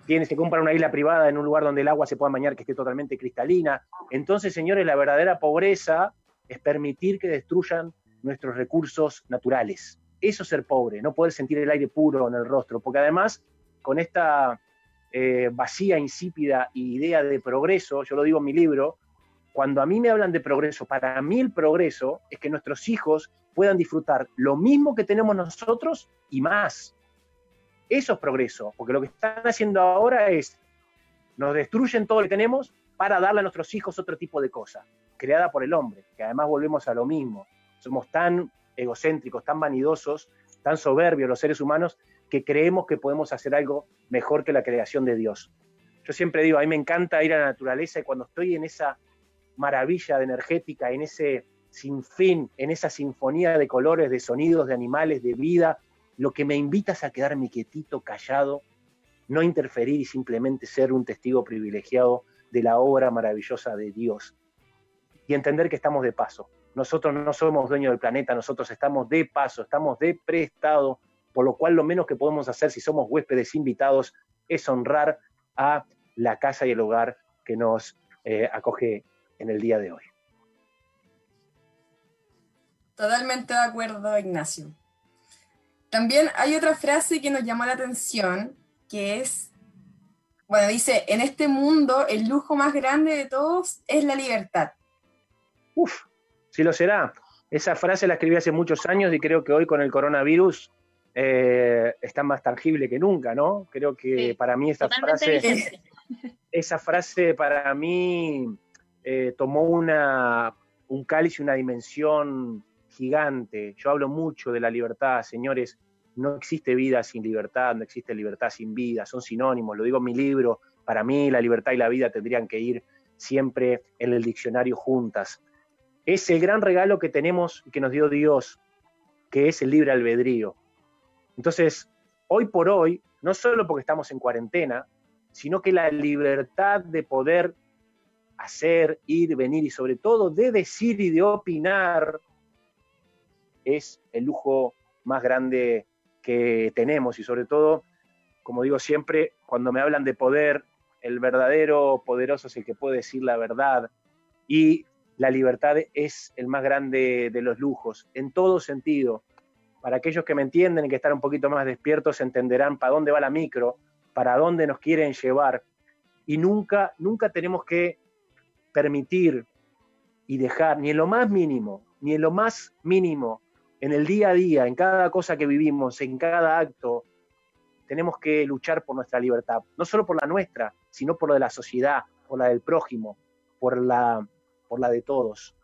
tienen que comprar una isla privada en un lugar donde el agua se pueda bañar que esté totalmente cristalina. Entonces, señores, la verdadera pobreza es permitir que destruyan nuestros recursos naturales. Eso es ser pobre, no poder sentir el aire puro en el rostro, porque además con esta eh, vacía, insípida idea de progreso, yo lo digo en mi libro, cuando a mí me hablan de progreso, para mí el progreso es que nuestros hijos puedan disfrutar lo mismo que tenemos nosotros y más. Eso es progreso, porque lo que están haciendo ahora es, nos destruyen todo lo que tenemos para darle a nuestros hijos otro tipo de cosa, creada por el hombre, que además volvemos a lo mismo. Somos tan egocéntricos, tan vanidosos, tan soberbios los seres humanos, que creemos que podemos hacer algo mejor que la creación de Dios. Yo siempre digo, a mí me encanta ir a la naturaleza y cuando estoy en esa maravilla de energética, en ese sinfín, en esa sinfonía de colores, de sonidos, de animales, de vida, lo que me invita es a quedarme quietito, callado, no interferir y simplemente ser un testigo privilegiado de la obra maravillosa de Dios. Y entender que estamos de paso. Nosotros no somos dueños del planeta, nosotros estamos de paso, estamos de prestado, por lo cual lo menos que podemos hacer si somos huéspedes invitados es honrar a la casa y el hogar que nos eh, acoge en el día de hoy. Totalmente de acuerdo, Ignacio. También hay otra frase que nos llamó la atención, que es, bueno, dice, en este mundo el lujo más grande de todos es la libertad. Uf, sí lo será. Esa frase la escribí hace muchos años y creo que hoy con el coronavirus eh, está más tangible que nunca, ¿no? Creo que para mí esa frase, esa frase para mí eh, tomó una, un cáliz y una dimensión gigante. Yo hablo mucho de la libertad, señores. No existe vida sin libertad, no existe libertad sin vida, son sinónimos, lo digo en mi libro. Para mí la libertad y la vida tendrían que ir siempre en el diccionario juntas. Es el gran regalo que tenemos y que nos dio Dios, que es el libre albedrío. Entonces, hoy por hoy, no solo porque estamos en cuarentena, sino que la libertad de poder hacer, ir, venir y sobre todo de decir y de opinar es el lujo más grande que tenemos y sobre todo, como digo siempre, cuando me hablan de poder, el verdadero poderoso es el que puede decir la verdad y la libertad es el más grande de los lujos, en todo sentido. Para aquellos que me entienden y que están un poquito más despiertos, entenderán para dónde va la micro, para dónde nos quieren llevar. Y nunca, nunca tenemos que permitir y dejar, ni en lo más mínimo, ni en lo más mínimo, en el día a día, en cada cosa que vivimos, en cada acto, tenemos que luchar por nuestra libertad, no solo por la nuestra, sino por la de la sociedad, por la del prójimo, por la, por la de todos.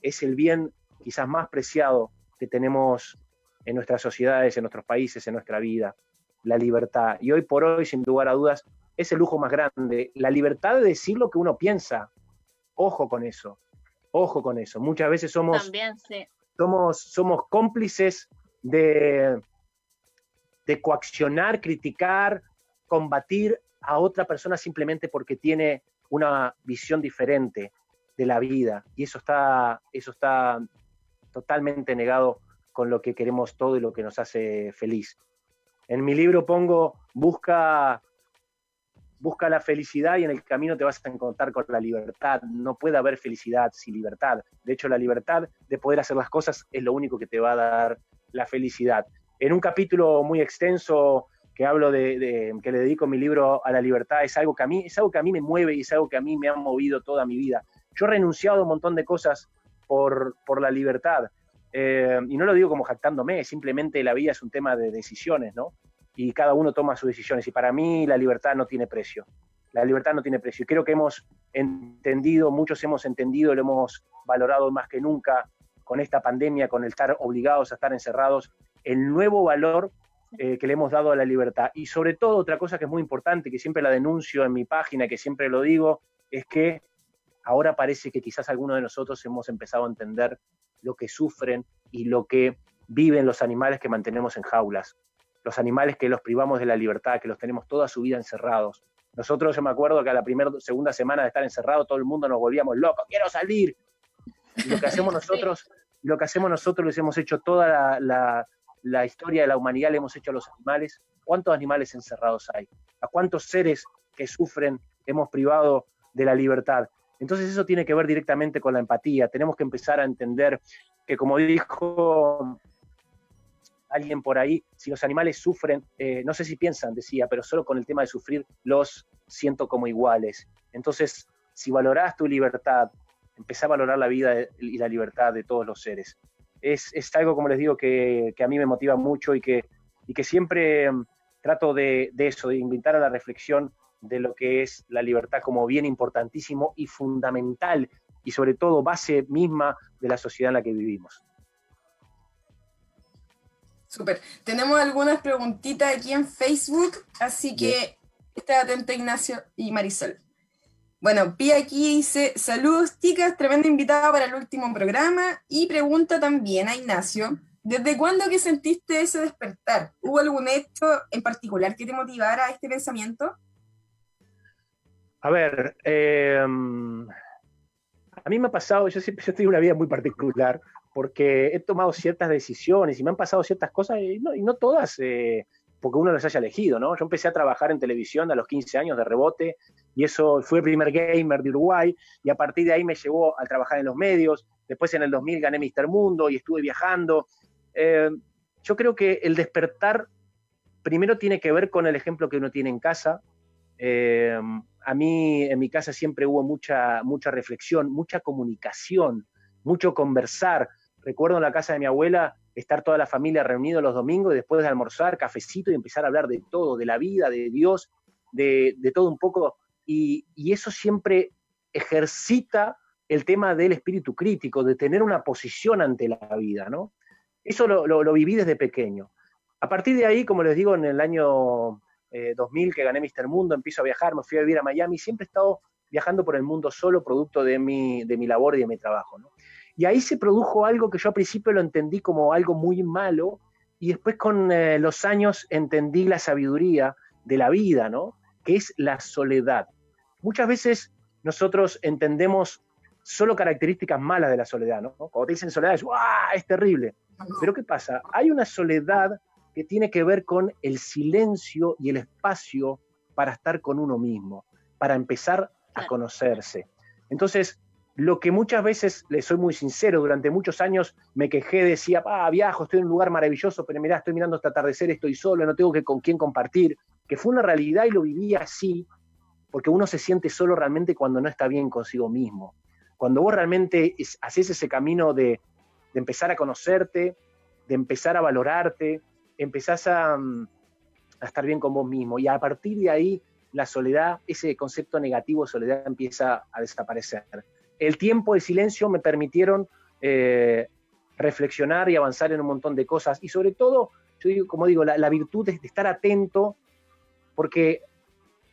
Es el bien quizás más preciado que tenemos en nuestras sociedades, en nuestros países, en nuestra vida, la libertad. Y hoy por hoy, sin lugar a dudas, es el lujo más grande, la libertad de decir lo que uno piensa. Ojo con eso, ojo con eso. Muchas veces somos, somos, somos cómplices de, de coaccionar, criticar, combatir a otra persona simplemente porque tiene una visión diferente de la vida. Y eso está, eso está totalmente negado con lo que queremos todo y lo que nos hace feliz. En mi libro pongo, busca, busca la felicidad y en el camino te vas a encontrar con la libertad. No puede haber felicidad sin libertad. De hecho, la libertad de poder hacer las cosas es lo único que te va a dar la felicidad. En un capítulo muy extenso que hablo de, que le dedico mi libro a la libertad, es algo que a mí, es algo que a mí me mueve y es algo que a mí me ha movido toda mi vida. Yo he renunciado a un montón de cosas por, por la libertad. Eh, y no lo digo como jactándome, simplemente la vida es un tema de decisiones, ¿no? Y cada uno toma sus decisiones. Y para mí la libertad no tiene precio. La libertad no tiene precio. Y creo que hemos entendido, muchos hemos entendido, lo hemos valorado más que nunca con esta pandemia, con el estar obligados a estar encerrados, el nuevo valor eh, que le hemos dado a la libertad. Y sobre todo, otra cosa que es muy importante, que siempre la denuncio en mi página, que siempre lo digo, es que ahora parece que quizás algunos de nosotros hemos empezado a entender lo que sufren y lo que viven los animales que mantenemos en jaulas, los animales que los privamos de la libertad, que los tenemos toda su vida encerrados. Nosotros, yo me acuerdo que a la primera, segunda semana de estar encerrado, todo el mundo nos volvíamos locos, quiero salir. Y lo que hacemos nosotros, lo que hacemos nosotros, les hemos hecho toda la, la historia de la humanidad, le hemos hecho a los animales. ¿Cuántos animales encerrados hay? ¿A cuántos seres que sufren hemos privado de la libertad? Entonces eso tiene que ver directamente con la empatía. Tenemos que empezar a entender que, como dijo alguien por ahí, si los animales sufren, eh, no sé si piensan, decía, pero solo con el tema de sufrir los siento como iguales. Entonces, si valorás tu libertad, empezá a valorar la vida y la libertad de todos los seres. Es, algo, como les digo, que, a mí me motiva mucho y que, siempre mm, trato de eso, de invitar a la reflexión de lo que es la libertad como bien importantísimo y fundamental y sobre todo base misma de la sociedad en la que vivimos. Súper. Tenemos algunas preguntitas aquí en Facebook, así que está atento Ignacio y Marisol. Bueno, Pia aquí dice, saludos chicas, tremenda invitada para el último programa y pregunta también a Ignacio, ¿desde cuándo que sentiste ese despertar? ¿Hubo algún hecho en particular que te motivara a este pensamiento? A ver, eh, a mí me ha pasado, yo siempre yo tengo una vida muy particular, porque he tomado ciertas decisiones y me han pasado ciertas cosas, y no, todas eh, porque uno las haya elegido, ¿no? Yo empecé a trabajar en televisión a los 15 años de rebote, y eso fue el primer gamer de Uruguay, y a partir de ahí me llevó a trabajar en los medios, después en el 2000 gané Mister Mundo y estuve viajando. Eh, yo creo que el despertar primero tiene que ver con el ejemplo que uno tiene en casa, eh, a mí en mi casa siempre hubo mucha, mucha reflexión, mucha comunicación, mucho conversar. Recuerdo en la casa de mi abuela estar toda la familia reunida los domingos y después de almorzar, cafecito y empezar a hablar de todo, de la vida, de Dios, de, todo un poco. Y, eso siempre ejercita el tema del espíritu crítico, de tener una posición ante la vida, ¿no? Eso lo, lo viví desde pequeño. A partir de ahí, como les digo, en el año 2000 eh, que gané Mister Mundo, empiezo a viajar, me fui a vivir a Miami, siempre he estado viajando por el mundo solo, producto de mi, de mi labor y de mi trabajo. Y ahí se produjo algo que yo al principio lo entendí como algo muy malo, y después con eh, los años entendí la sabiduría de la vida, ¿no? que es la soledad. Muchas veces nosotros entendemos solo características malas de la soledad, ¿no? Cuando te dicen soledad es, es terrible. Pero ¿qué pasa? Hay una soledad que tiene que ver con el silencio y el espacio para estar con uno mismo, para empezar a conocerse. Entonces, lo que muchas veces, le soy muy sincero, durante muchos años me quejé, decía, ah, viajo, estoy en un lugar maravilloso, pero mirá, estoy mirando este atardecer, estoy solo, no tengo que con quién compartir, que fue una realidad y lo viví así, porque uno se siente solo realmente cuando no está bien consigo mismo. Cuando vos realmente haces ese camino de, de empezar a conocerte, de empezar a valorarte, empezás mm, a, estar bien con vos mismo y a partir de ahí la soledad, ese concepto negativo de soledad empieza a desaparecer. El tiempo, el silencio me permitieron eh, reflexionar y avanzar en un montón de cosas y sobre todo, yo digo, como digo, la, virtud es de estar atento porque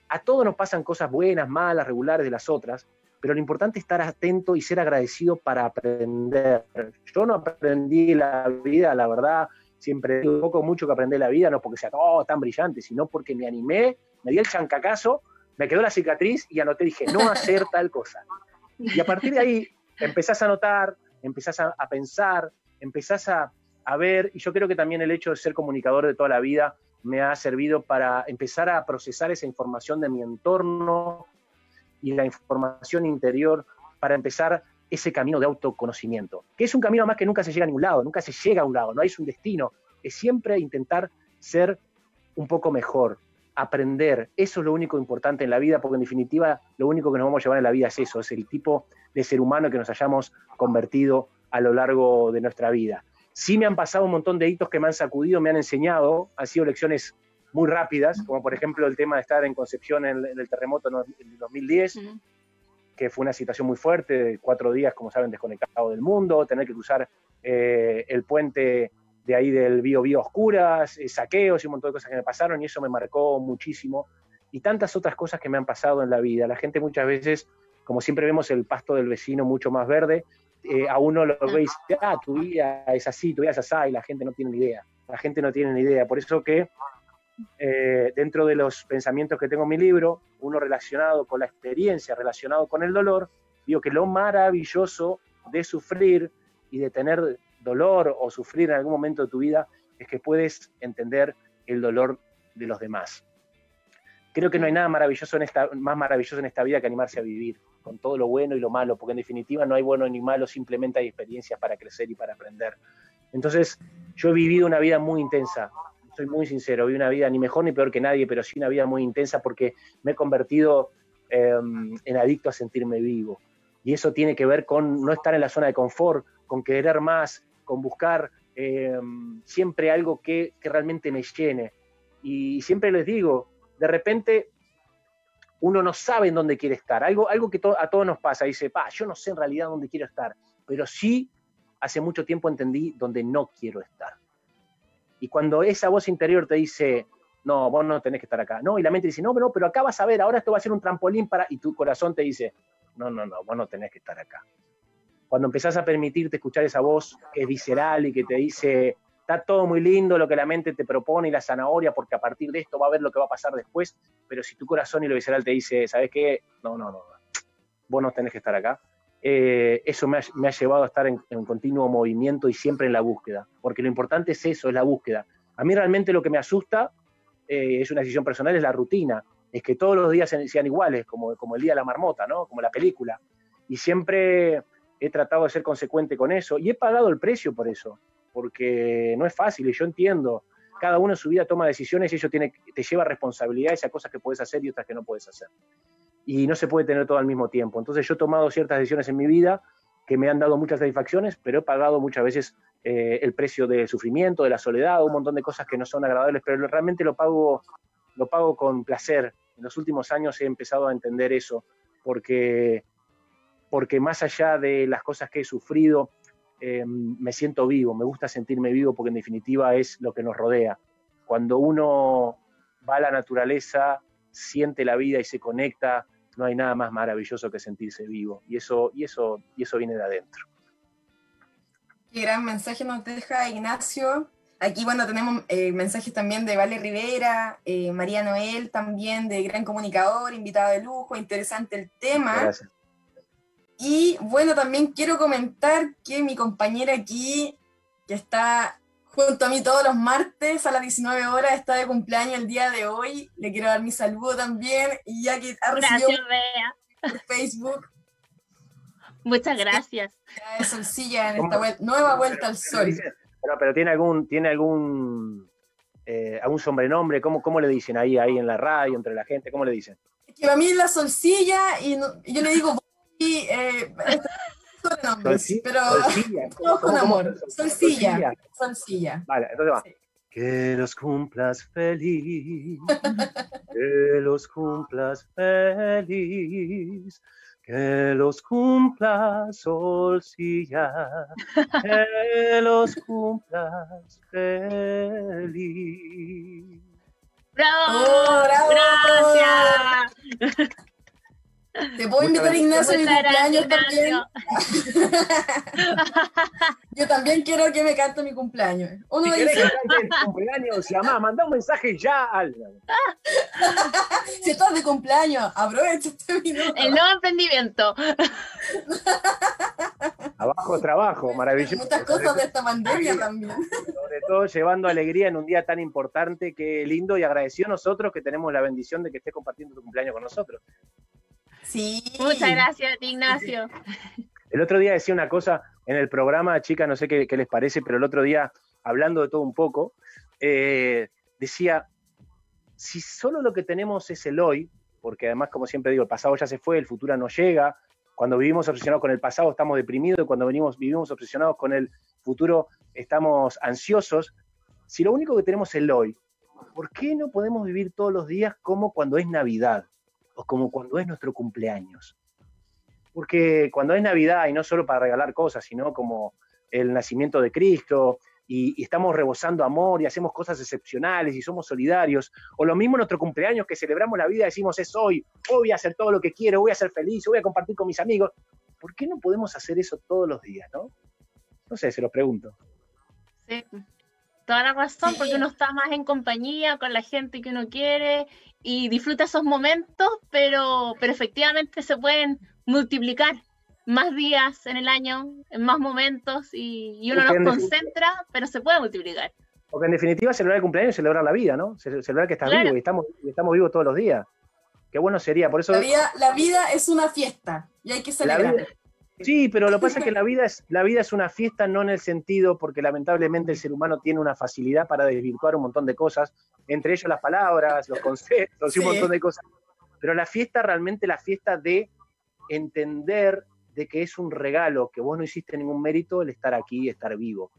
a todos nos pasan cosas buenas, malas, regulares de las otras, pero lo importante es estar atento y ser agradecido para aprender. Yo no aprendí la vida, la verdad, siempre digo poco mucho que aprender la vida, no porque sea todo tan brillante, sino porque me animé, me di el chancacazo, me quedó la cicatriz y anoté, dije, no hacer tal cosa. Y a partir de ahí empezás a notar, empezás a, pensar, empezás a, a, ver, y yo creo que también el hecho de ser comunicador de toda la vida me ha servido para empezar a procesar esa información de mi entorno y la información interior para empezar ese camino de autoconocimiento, que es un camino más que nunca se llega a ningún lado, nunca se llega a un lado, no hay un destino, es siempre intentar ser un poco mejor, aprender, eso es lo único importante en la vida, porque en definitiva lo único que nos vamos a llevar en la vida es eso, es el tipo de ser humano que nos hayamos convertido a lo largo de nuestra vida. Sí me han pasado un montón de hitos que me han sacudido, me han enseñado, han sido lecciones muy rápidas, como por ejemplo el tema de estar en Concepción en, el terremoto en el 2010, que fue una situación muy fuerte, cuatro días, como saben, desconectado del mundo, tener que cruzar eh, el puente de ahí del Bio Bio Oscuras, eh, saqueos y un montón de cosas que me pasaron y eso me marcó muchísimo. Y tantas otras cosas que me han pasado en la vida. La gente muchas veces, como siempre vemos el pasto del vecino mucho más verde, eh, a uno lo ve y dice, ah, tu vida es así, tu vida es así, y la gente no tiene ni idea. La gente no tiene ni idea. Por eso que eh, dentro de los pensamientos que tengo en mi libro, uno relacionado con la experiencia, relacionado con el dolor, digo que lo maravilloso de sufrir y de tener dolor o sufrir en algún momento de tu vida es que puedes entender el dolor de los demás. Creo que no hay nada maravilloso en esta, más maravilloso en esta vida que animarse a vivir, con todo lo bueno y lo malo, porque en definitiva no hay bueno ni malo, simplemente hay experiencias para crecer y para aprender. Entonces, yo he vivido una vida muy intensa, soy muy sincero, vi una vida ni mejor ni peor que nadie, pero sí una vida muy intensa porque me he convertido em, en adicto a sentirme vivo. Y eso tiene que ver con no estar en la zona de confort, con querer más, con buscar em, siempre algo que, realmente me llene. Y siempre les digo, de repente uno no sabe en dónde quiere estar. Algo, algo que a todos nos pasa. Dice, pa, yo no sé en realidad dónde quiero estar, pero sí hace mucho tiempo entendí dónde no quiero estar. Y cuando esa voz interior te dice, no, vos no tenés que estar acá, no, y la mente dice, no, no, pero acá vas a ver, ahora esto va a ser un trampolín para, y tu corazón te dice, no, no, no, vos no tenés que estar acá. Cuando empezás a permitirte escuchar esa voz que es visceral y que te dice, está todo muy lindo lo que la mente te propone y la zanahoria, porque a partir de esto va a ver lo que va a pasar después, pero si tu corazón y lo visceral te dice, ¿sabes qué? No, no, no, vos no tenés que estar acá. Eh, eso me ha, llevado a estar en, en, continuo movimiento y siempre en la búsqueda, porque lo importante es eso, es la búsqueda. A mí realmente lo que me asusta, eh, es una decisión personal, es la rutina, es que todos los días sean iguales, como, como el día de la marmota, ¿no? como la película. Y siempre he tratado de ser consecuente con eso y he pagado el precio por eso, porque no es fácil y yo entiendo, cada uno en su vida toma decisiones y eso tiene, te lleva responsabilidades a cosas que puedes hacer y otras que no puedes hacer y no se puede tener todo al mismo tiempo. Entonces yo he tomado ciertas decisiones en mi vida que me han dado muchas satisfacciones, pero he pagado muchas veces eh, el precio del sufrimiento, de la soledad, un montón de cosas que no son agradables, pero realmente lo pago, lo pago con placer. En los últimos años he empezado a entender eso, porque, porque más allá de las cosas que he sufrido, eh, me siento vivo, me gusta sentirme vivo porque en definitiva es lo que nos rodea. Cuando uno va a la naturaleza, siente la vida y se conecta, no hay nada más maravilloso que sentirse vivo. Y eso, y eso, y eso viene de adentro. Qué gran mensaje nos deja Ignacio. Aquí, bueno, tenemos eh, mensajes también de Vale Rivera, eh, María Noel también, de gran comunicador, invitada de lujo, interesante el tema. Gracias. Y bueno, también quiero comentar que mi compañera aquí, que está junto a mí todos los martes a las 19 horas, está de cumpleaños el día de hoy. Le quiero dar mi saludo también. Y ya que ha recibido por Facebook. Muchas gracias. De solcilla en esta nueva vuelta al sol. Pero, pero, tiene algún, tiene algún, eh, algún sobrenombre, ¿Cómo, ¿cómo le dicen ahí, ahí en la radio, entre la gente? ¿Cómo le dicen? Es que a mí es la solcilla y, yo le digo, eh, pero con amor. Solcilla. Solcilla. Vale, entonces va. Que los cumplas feliz, que los cumplas feliz, que los cumplas solcilla, que los cumplas feliz. ¡Bravo! Oh, bravo! ¡Gracias! Te puedo invitar, Ignacio, a mi cumpleaños también. Yo también quiero que me cante mi cumpleaños. Uno si dice... que cante el cumpleaños, llama, manda un mensaje ya al. si estás de cumpleaños, aprovecha este minuto. El nuevo emprendimiento. Abajo trabajo, maravilloso. Muchas cosas de esta pandemia también. Sobre todo llevando alegría en un día tan importante, que lindo y agradecido nosotros que tenemos la bendición de que estés compartiendo tu cumpleaños con nosotros. Sí. Muchas gracias, Ignacio. El otro día decía una cosa en el programa, chicas, no sé qué, les parece, pero el otro día, hablando de todo un poco, eh, decía, si solo lo que tenemos es el hoy, porque además, como siempre digo, el pasado ya se fue, el futuro no llega, cuando vivimos obsesionados con el pasado estamos deprimidos, y cuando venimos, vivimos obsesionados con el futuro estamos ansiosos, si lo único que tenemos es el hoy, ¿por qué no podemos vivir todos los días como cuando es Navidad? Como cuando es nuestro cumpleaños. Porque cuando es Navidad, y no solo para regalar cosas, sino como el nacimiento de Cristo, y, estamos rebosando amor y hacemos cosas excepcionales y somos solidarios, o lo mismo nuestro cumpleaños que celebramos la vida, decimos es hoy, hoy voy a hacer todo lo que quiero, voy a ser feliz, voy a compartir con mis amigos. ¿Por qué no podemos hacer eso todos los días, no? No sé, se lo pregunto. Sí, toda la razón, porque uno está más en compañía con la gente que uno quiere y disfruta esos momentos, pero, pero efectivamente se pueden multiplicar más días en el año, en más momentos, y, uno los concentra, pero se puede multiplicar. Porque en definitiva celebrar el cumpleaños es celebrar la vida, ¿no? Celebrar que estás vivo y estamos, y estamos vivos todos los días. Qué bueno sería, por eso... La vida, la vida es una fiesta y hay que celebrar. Sí, pero lo que pasa es que la vida, es, la vida es una fiesta no en el sentido, porque lamentablemente el ser humano tiene una facilidad para desvirtuar un montón de cosas, entre ellos las palabras, los conceptos y un montón de cosas. Pero la fiesta, realmente la fiesta de entender de que es un regalo, que vos no hiciste ningún mérito el estar aquí, estar vivo,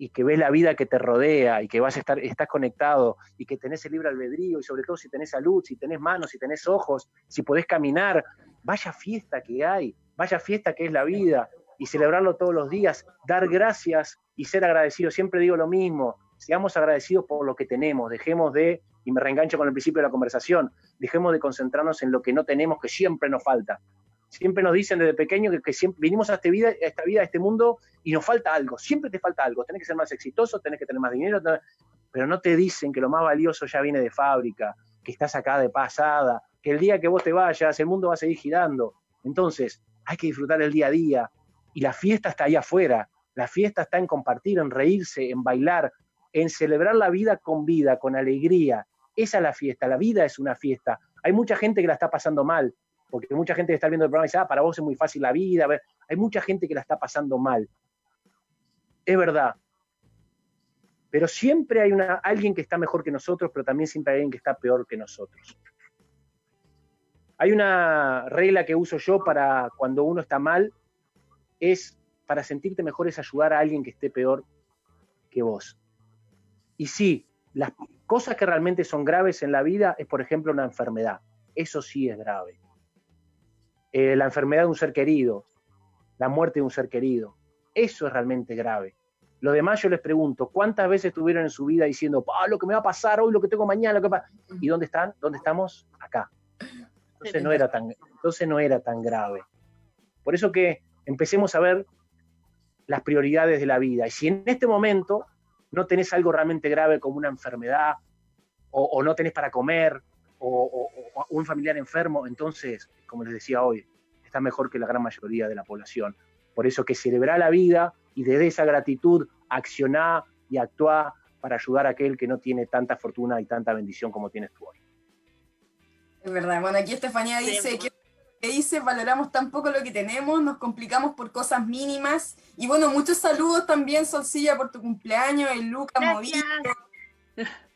y que ves la vida que te rodea, y que vas a estar, estás conectado, y que tenés el libre albedrío, y sobre todo si tenés salud, si tenés manos, si tenés ojos, si podés caminar, vaya fiesta que hay vaya fiesta que es la vida y celebrarlo todos los días, dar gracias y ser agradecido. Siempre digo lo mismo, seamos agradecidos por lo que tenemos, dejemos de, y me reengancho con el principio de la conversación, dejemos de concentrarnos en lo que no tenemos, que siempre nos falta. Siempre nos dicen desde pequeño que, siempre, vinimos a, esta vida, a esta vida, a este mundo, y nos falta algo, siempre te falta algo, tenés que ser más exitoso, tenés que tener más dinero, pero no te dicen que lo más valioso ya viene de fábrica, que estás acá de pasada, que el día que vos te vayas, el mundo va a seguir girando. Entonces, hay que disfrutar el día a día, y la fiesta está ahí afuera, la fiesta está en compartir, en reírse, en bailar, en celebrar la vida con vida, con alegría. Esa es la fiesta, la vida es una fiesta. Hay mucha gente que la está pasando mal, porque mucha gente que está viendo el programa dice, ah, para vos es muy fácil la vida. Hay mucha gente que la está pasando mal. Es verdad. Pero siempre hay una, alguien que está mejor que nosotros, pero también siempre hay alguien que está peor que nosotros. Hay una regla que uso yo para cuando uno está mal, es para sentirte mejor es ayudar a alguien que esté peor que vos. Y sí, las cosas que realmente son graves en la vida es, por ejemplo, una enfermedad. Eso sí es grave. Eh, la enfermedad de un ser querido, la muerte de un ser querido. Eso es realmente grave. Lo demás yo les pregunto, ¿cuántas veces estuvieron en su vida diciendo, ah, lo que me va a pasar hoy, lo que tengo mañana, lo que pasa? ¿Y dónde están? ¿Dónde estamos? Acá. Entonces no era tan, entonces no era tan grave. Por eso que empecemos a ver las prioridades de la vida. Y si en este momento no tenés algo realmente grave como una enfermedad, o, no tenés para comer, o, un familiar enfermo, entonces, como les decía hoy, está mejor que la gran mayoría de la población. Por eso que celebrar la vida y desde esa gratitud accionar y actuar para ayudar a aquel que no tiene tanta fortuna y tanta bendición como tienes tú hoy. Es verdad. Bueno, aquí Estefanía dice que que dice, valoramos tan poco lo que tenemos, nos complicamos por cosas mínimas. Y bueno, muchos saludos también, Solcilla, por tu cumpleaños, el Lucas Movito.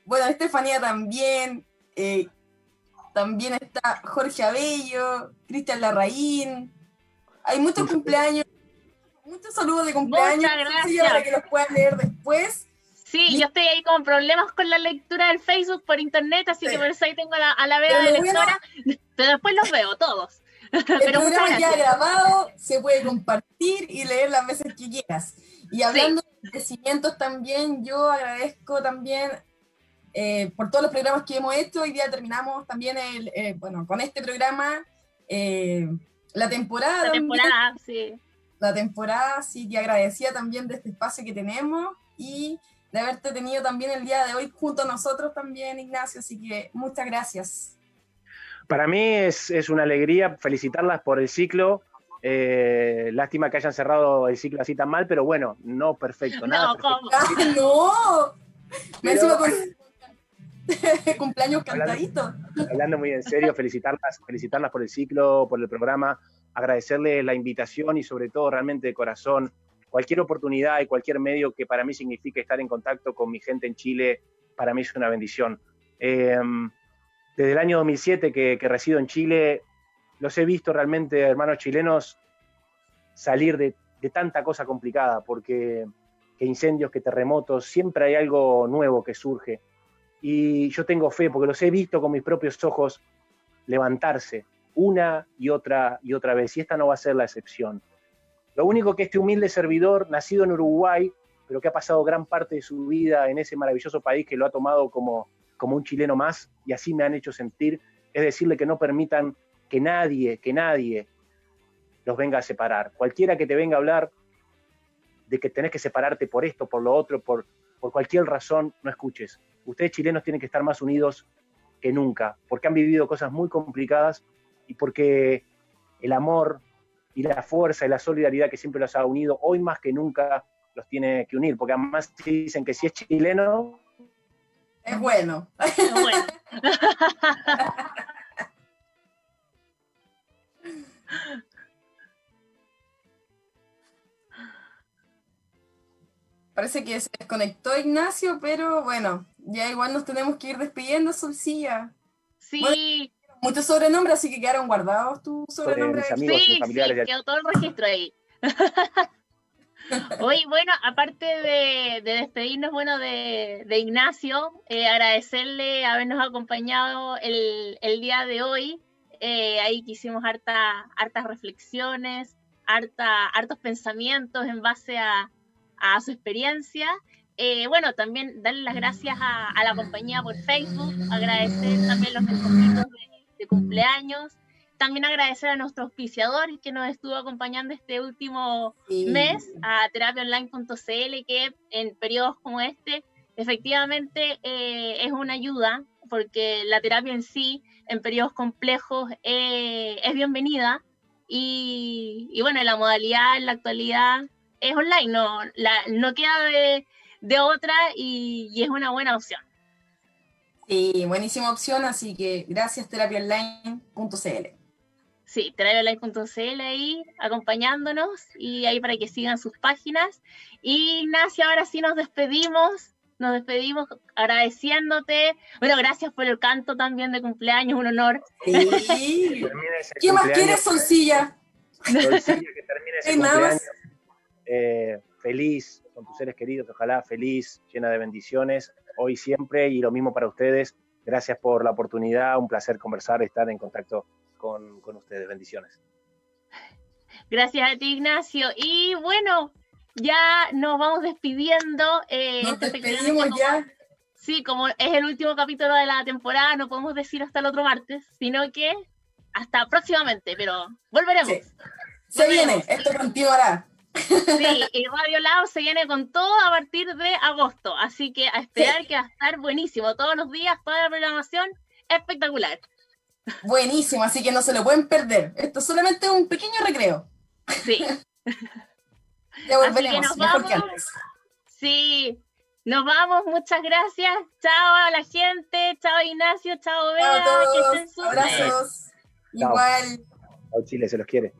Bueno, Estefanía también. Eh, también está Jorge Abello, Cristian Larraín. Hay muchos cumpleaños, muchos saludos de cumpleaños. Para que los puedan leer después. Sí, yo estoy ahí con problemas con la lectura del Facebook por internet, así que por eso ahí tengo a la veda de lectora, pero después los veo todos. El programa ya grabado se puede compartir y leer las veces que quieras. Y hablando de agradecimientos también, yo agradezco también eh, por todos los programas que hemos hecho. Hoy día terminamos también el, eh, bueno, con este programa eh, la temporada. La temporada, sí. La temporada, sí, que agradecía también de este espacio que tenemos y de haberte tenido también el día de hoy junto a nosotros también, Ignacio. Así que muchas gracias. Para mí es, una alegría felicitarlas por el ciclo. Eh, lástima que hayan cerrado el ciclo así tan mal, pero bueno, no perfecto. Nada no, ¿cómo? no. Me con cumpleaños cantadito. Hablando, muy en serio, felicitarlas, felicitarlas por el ciclo, por el programa, agradecerles la invitación y sobre todo realmente de corazón cualquier oportunidad y cualquier medio que para mí signifique estar en contacto con mi gente en Chile, para mí es una bendición. Eh, desde el año 2007 que, resido en Chile, los he visto realmente, hermanos chilenos, salir de, tanta cosa complicada, porque que incendios, que terremotos, siempre hay algo nuevo que surge. Y yo tengo fe, porque los he visto con mis propios ojos levantarse una y otra y otra vez, y esta no va a ser la excepción. Lo único que este humilde servidor, nacido en Uruguay, pero que ha pasado gran parte de su vida en ese maravilloso país que lo ha tomado como, como un chileno más y así me han hecho sentir, es decirle que no permitan que nadie, que nadie los venga a separar. Cualquiera que te venga a hablar de que tenés que separarte por esto, por lo otro, por, por cualquier razón, no escuches. Ustedes chilenos tienen que estar más unidos que nunca, porque han vivido cosas muy complicadas y porque el amor y la fuerza y la solidaridad que siempre los ha unido, hoy más que nunca los tiene que unir, porque además dicen que si es chileno, es bueno. Parece que se desconectó Ignacio, pero bueno, ya igual nos tenemos que ir despidiendo, Solcilla. Sí. muchos sobrenombres, así que quedaron guardados tus sobrenombres. Sí, sí, quedó todo el registro ahí. Hoy, bueno, aparte de, despedirnos, bueno, de, Ignacio, eh, agradecerle habernos acompañado el, día de hoy. Eh, ahí que hicimos harta, hartas reflexiones, harta, hartos pensamientos en base a, su experiencia. Eh, bueno, también darle las gracias a, la compañía por Facebook, agradecer también los mensajitos de, cumpleaños, también agradecer a nuestro auspiciador que nos estuvo acompañando este último mes, a terapiaonline.cl, que en periodos como este efectivamente eh, es una ayuda, porque la terapia en sí, en periodos complejos, eh, es bienvenida. Y, y, bueno, la modalidad en la actualidad es online, no, no queda de, de otra y, es una buena opción. Sí, buenísima opción, así que gracias terapiaonline.cl. Sí, terapiaonline.cl ahí acompañándonos y ahí para que sigan sus páginas. Y Ignacia, ahora sí nos despedimos, nos despedimos agradeciéndote. Bueno, gracias por el canto también de cumpleaños, un honor. Sí. ¿Qué más quieres, Solcilla? Solcilla, que termine ese cumpleaños. Eh, feliz, con tus seres queridos, ojalá feliz, llena de bendiciones, hoy siempre, y lo mismo para ustedes. Gracias por la oportunidad, un placer conversar, estar en contacto con, ustedes. Bendiciones. Gracias a ti, Ignacio. Y bueno, ya nos vamos despidiendo. Eh, nos este despedimos ya. Sí, como es el último capítulo de la temporada, no podemos decir hasta el otro martes, sino que hasta próximamente, pero volveremos. Se viene, esto continuará. Sí, y Radio Lab se viene con todo a partir de agosto, así que a esperar que va a estar buenísimo. Todos los días, toda la programación, espectacular. Buenísimo, así que no se lo pueden perder. Esto es solamente un pequeño recreo. Sí. ya volveremos, mejor que antes. Sí, nos vamos, muchas gracias. Chao a la gente, chao Ignacio, chao Bea, que estén Abrazos. Igual. Chao Chile, se los quiere.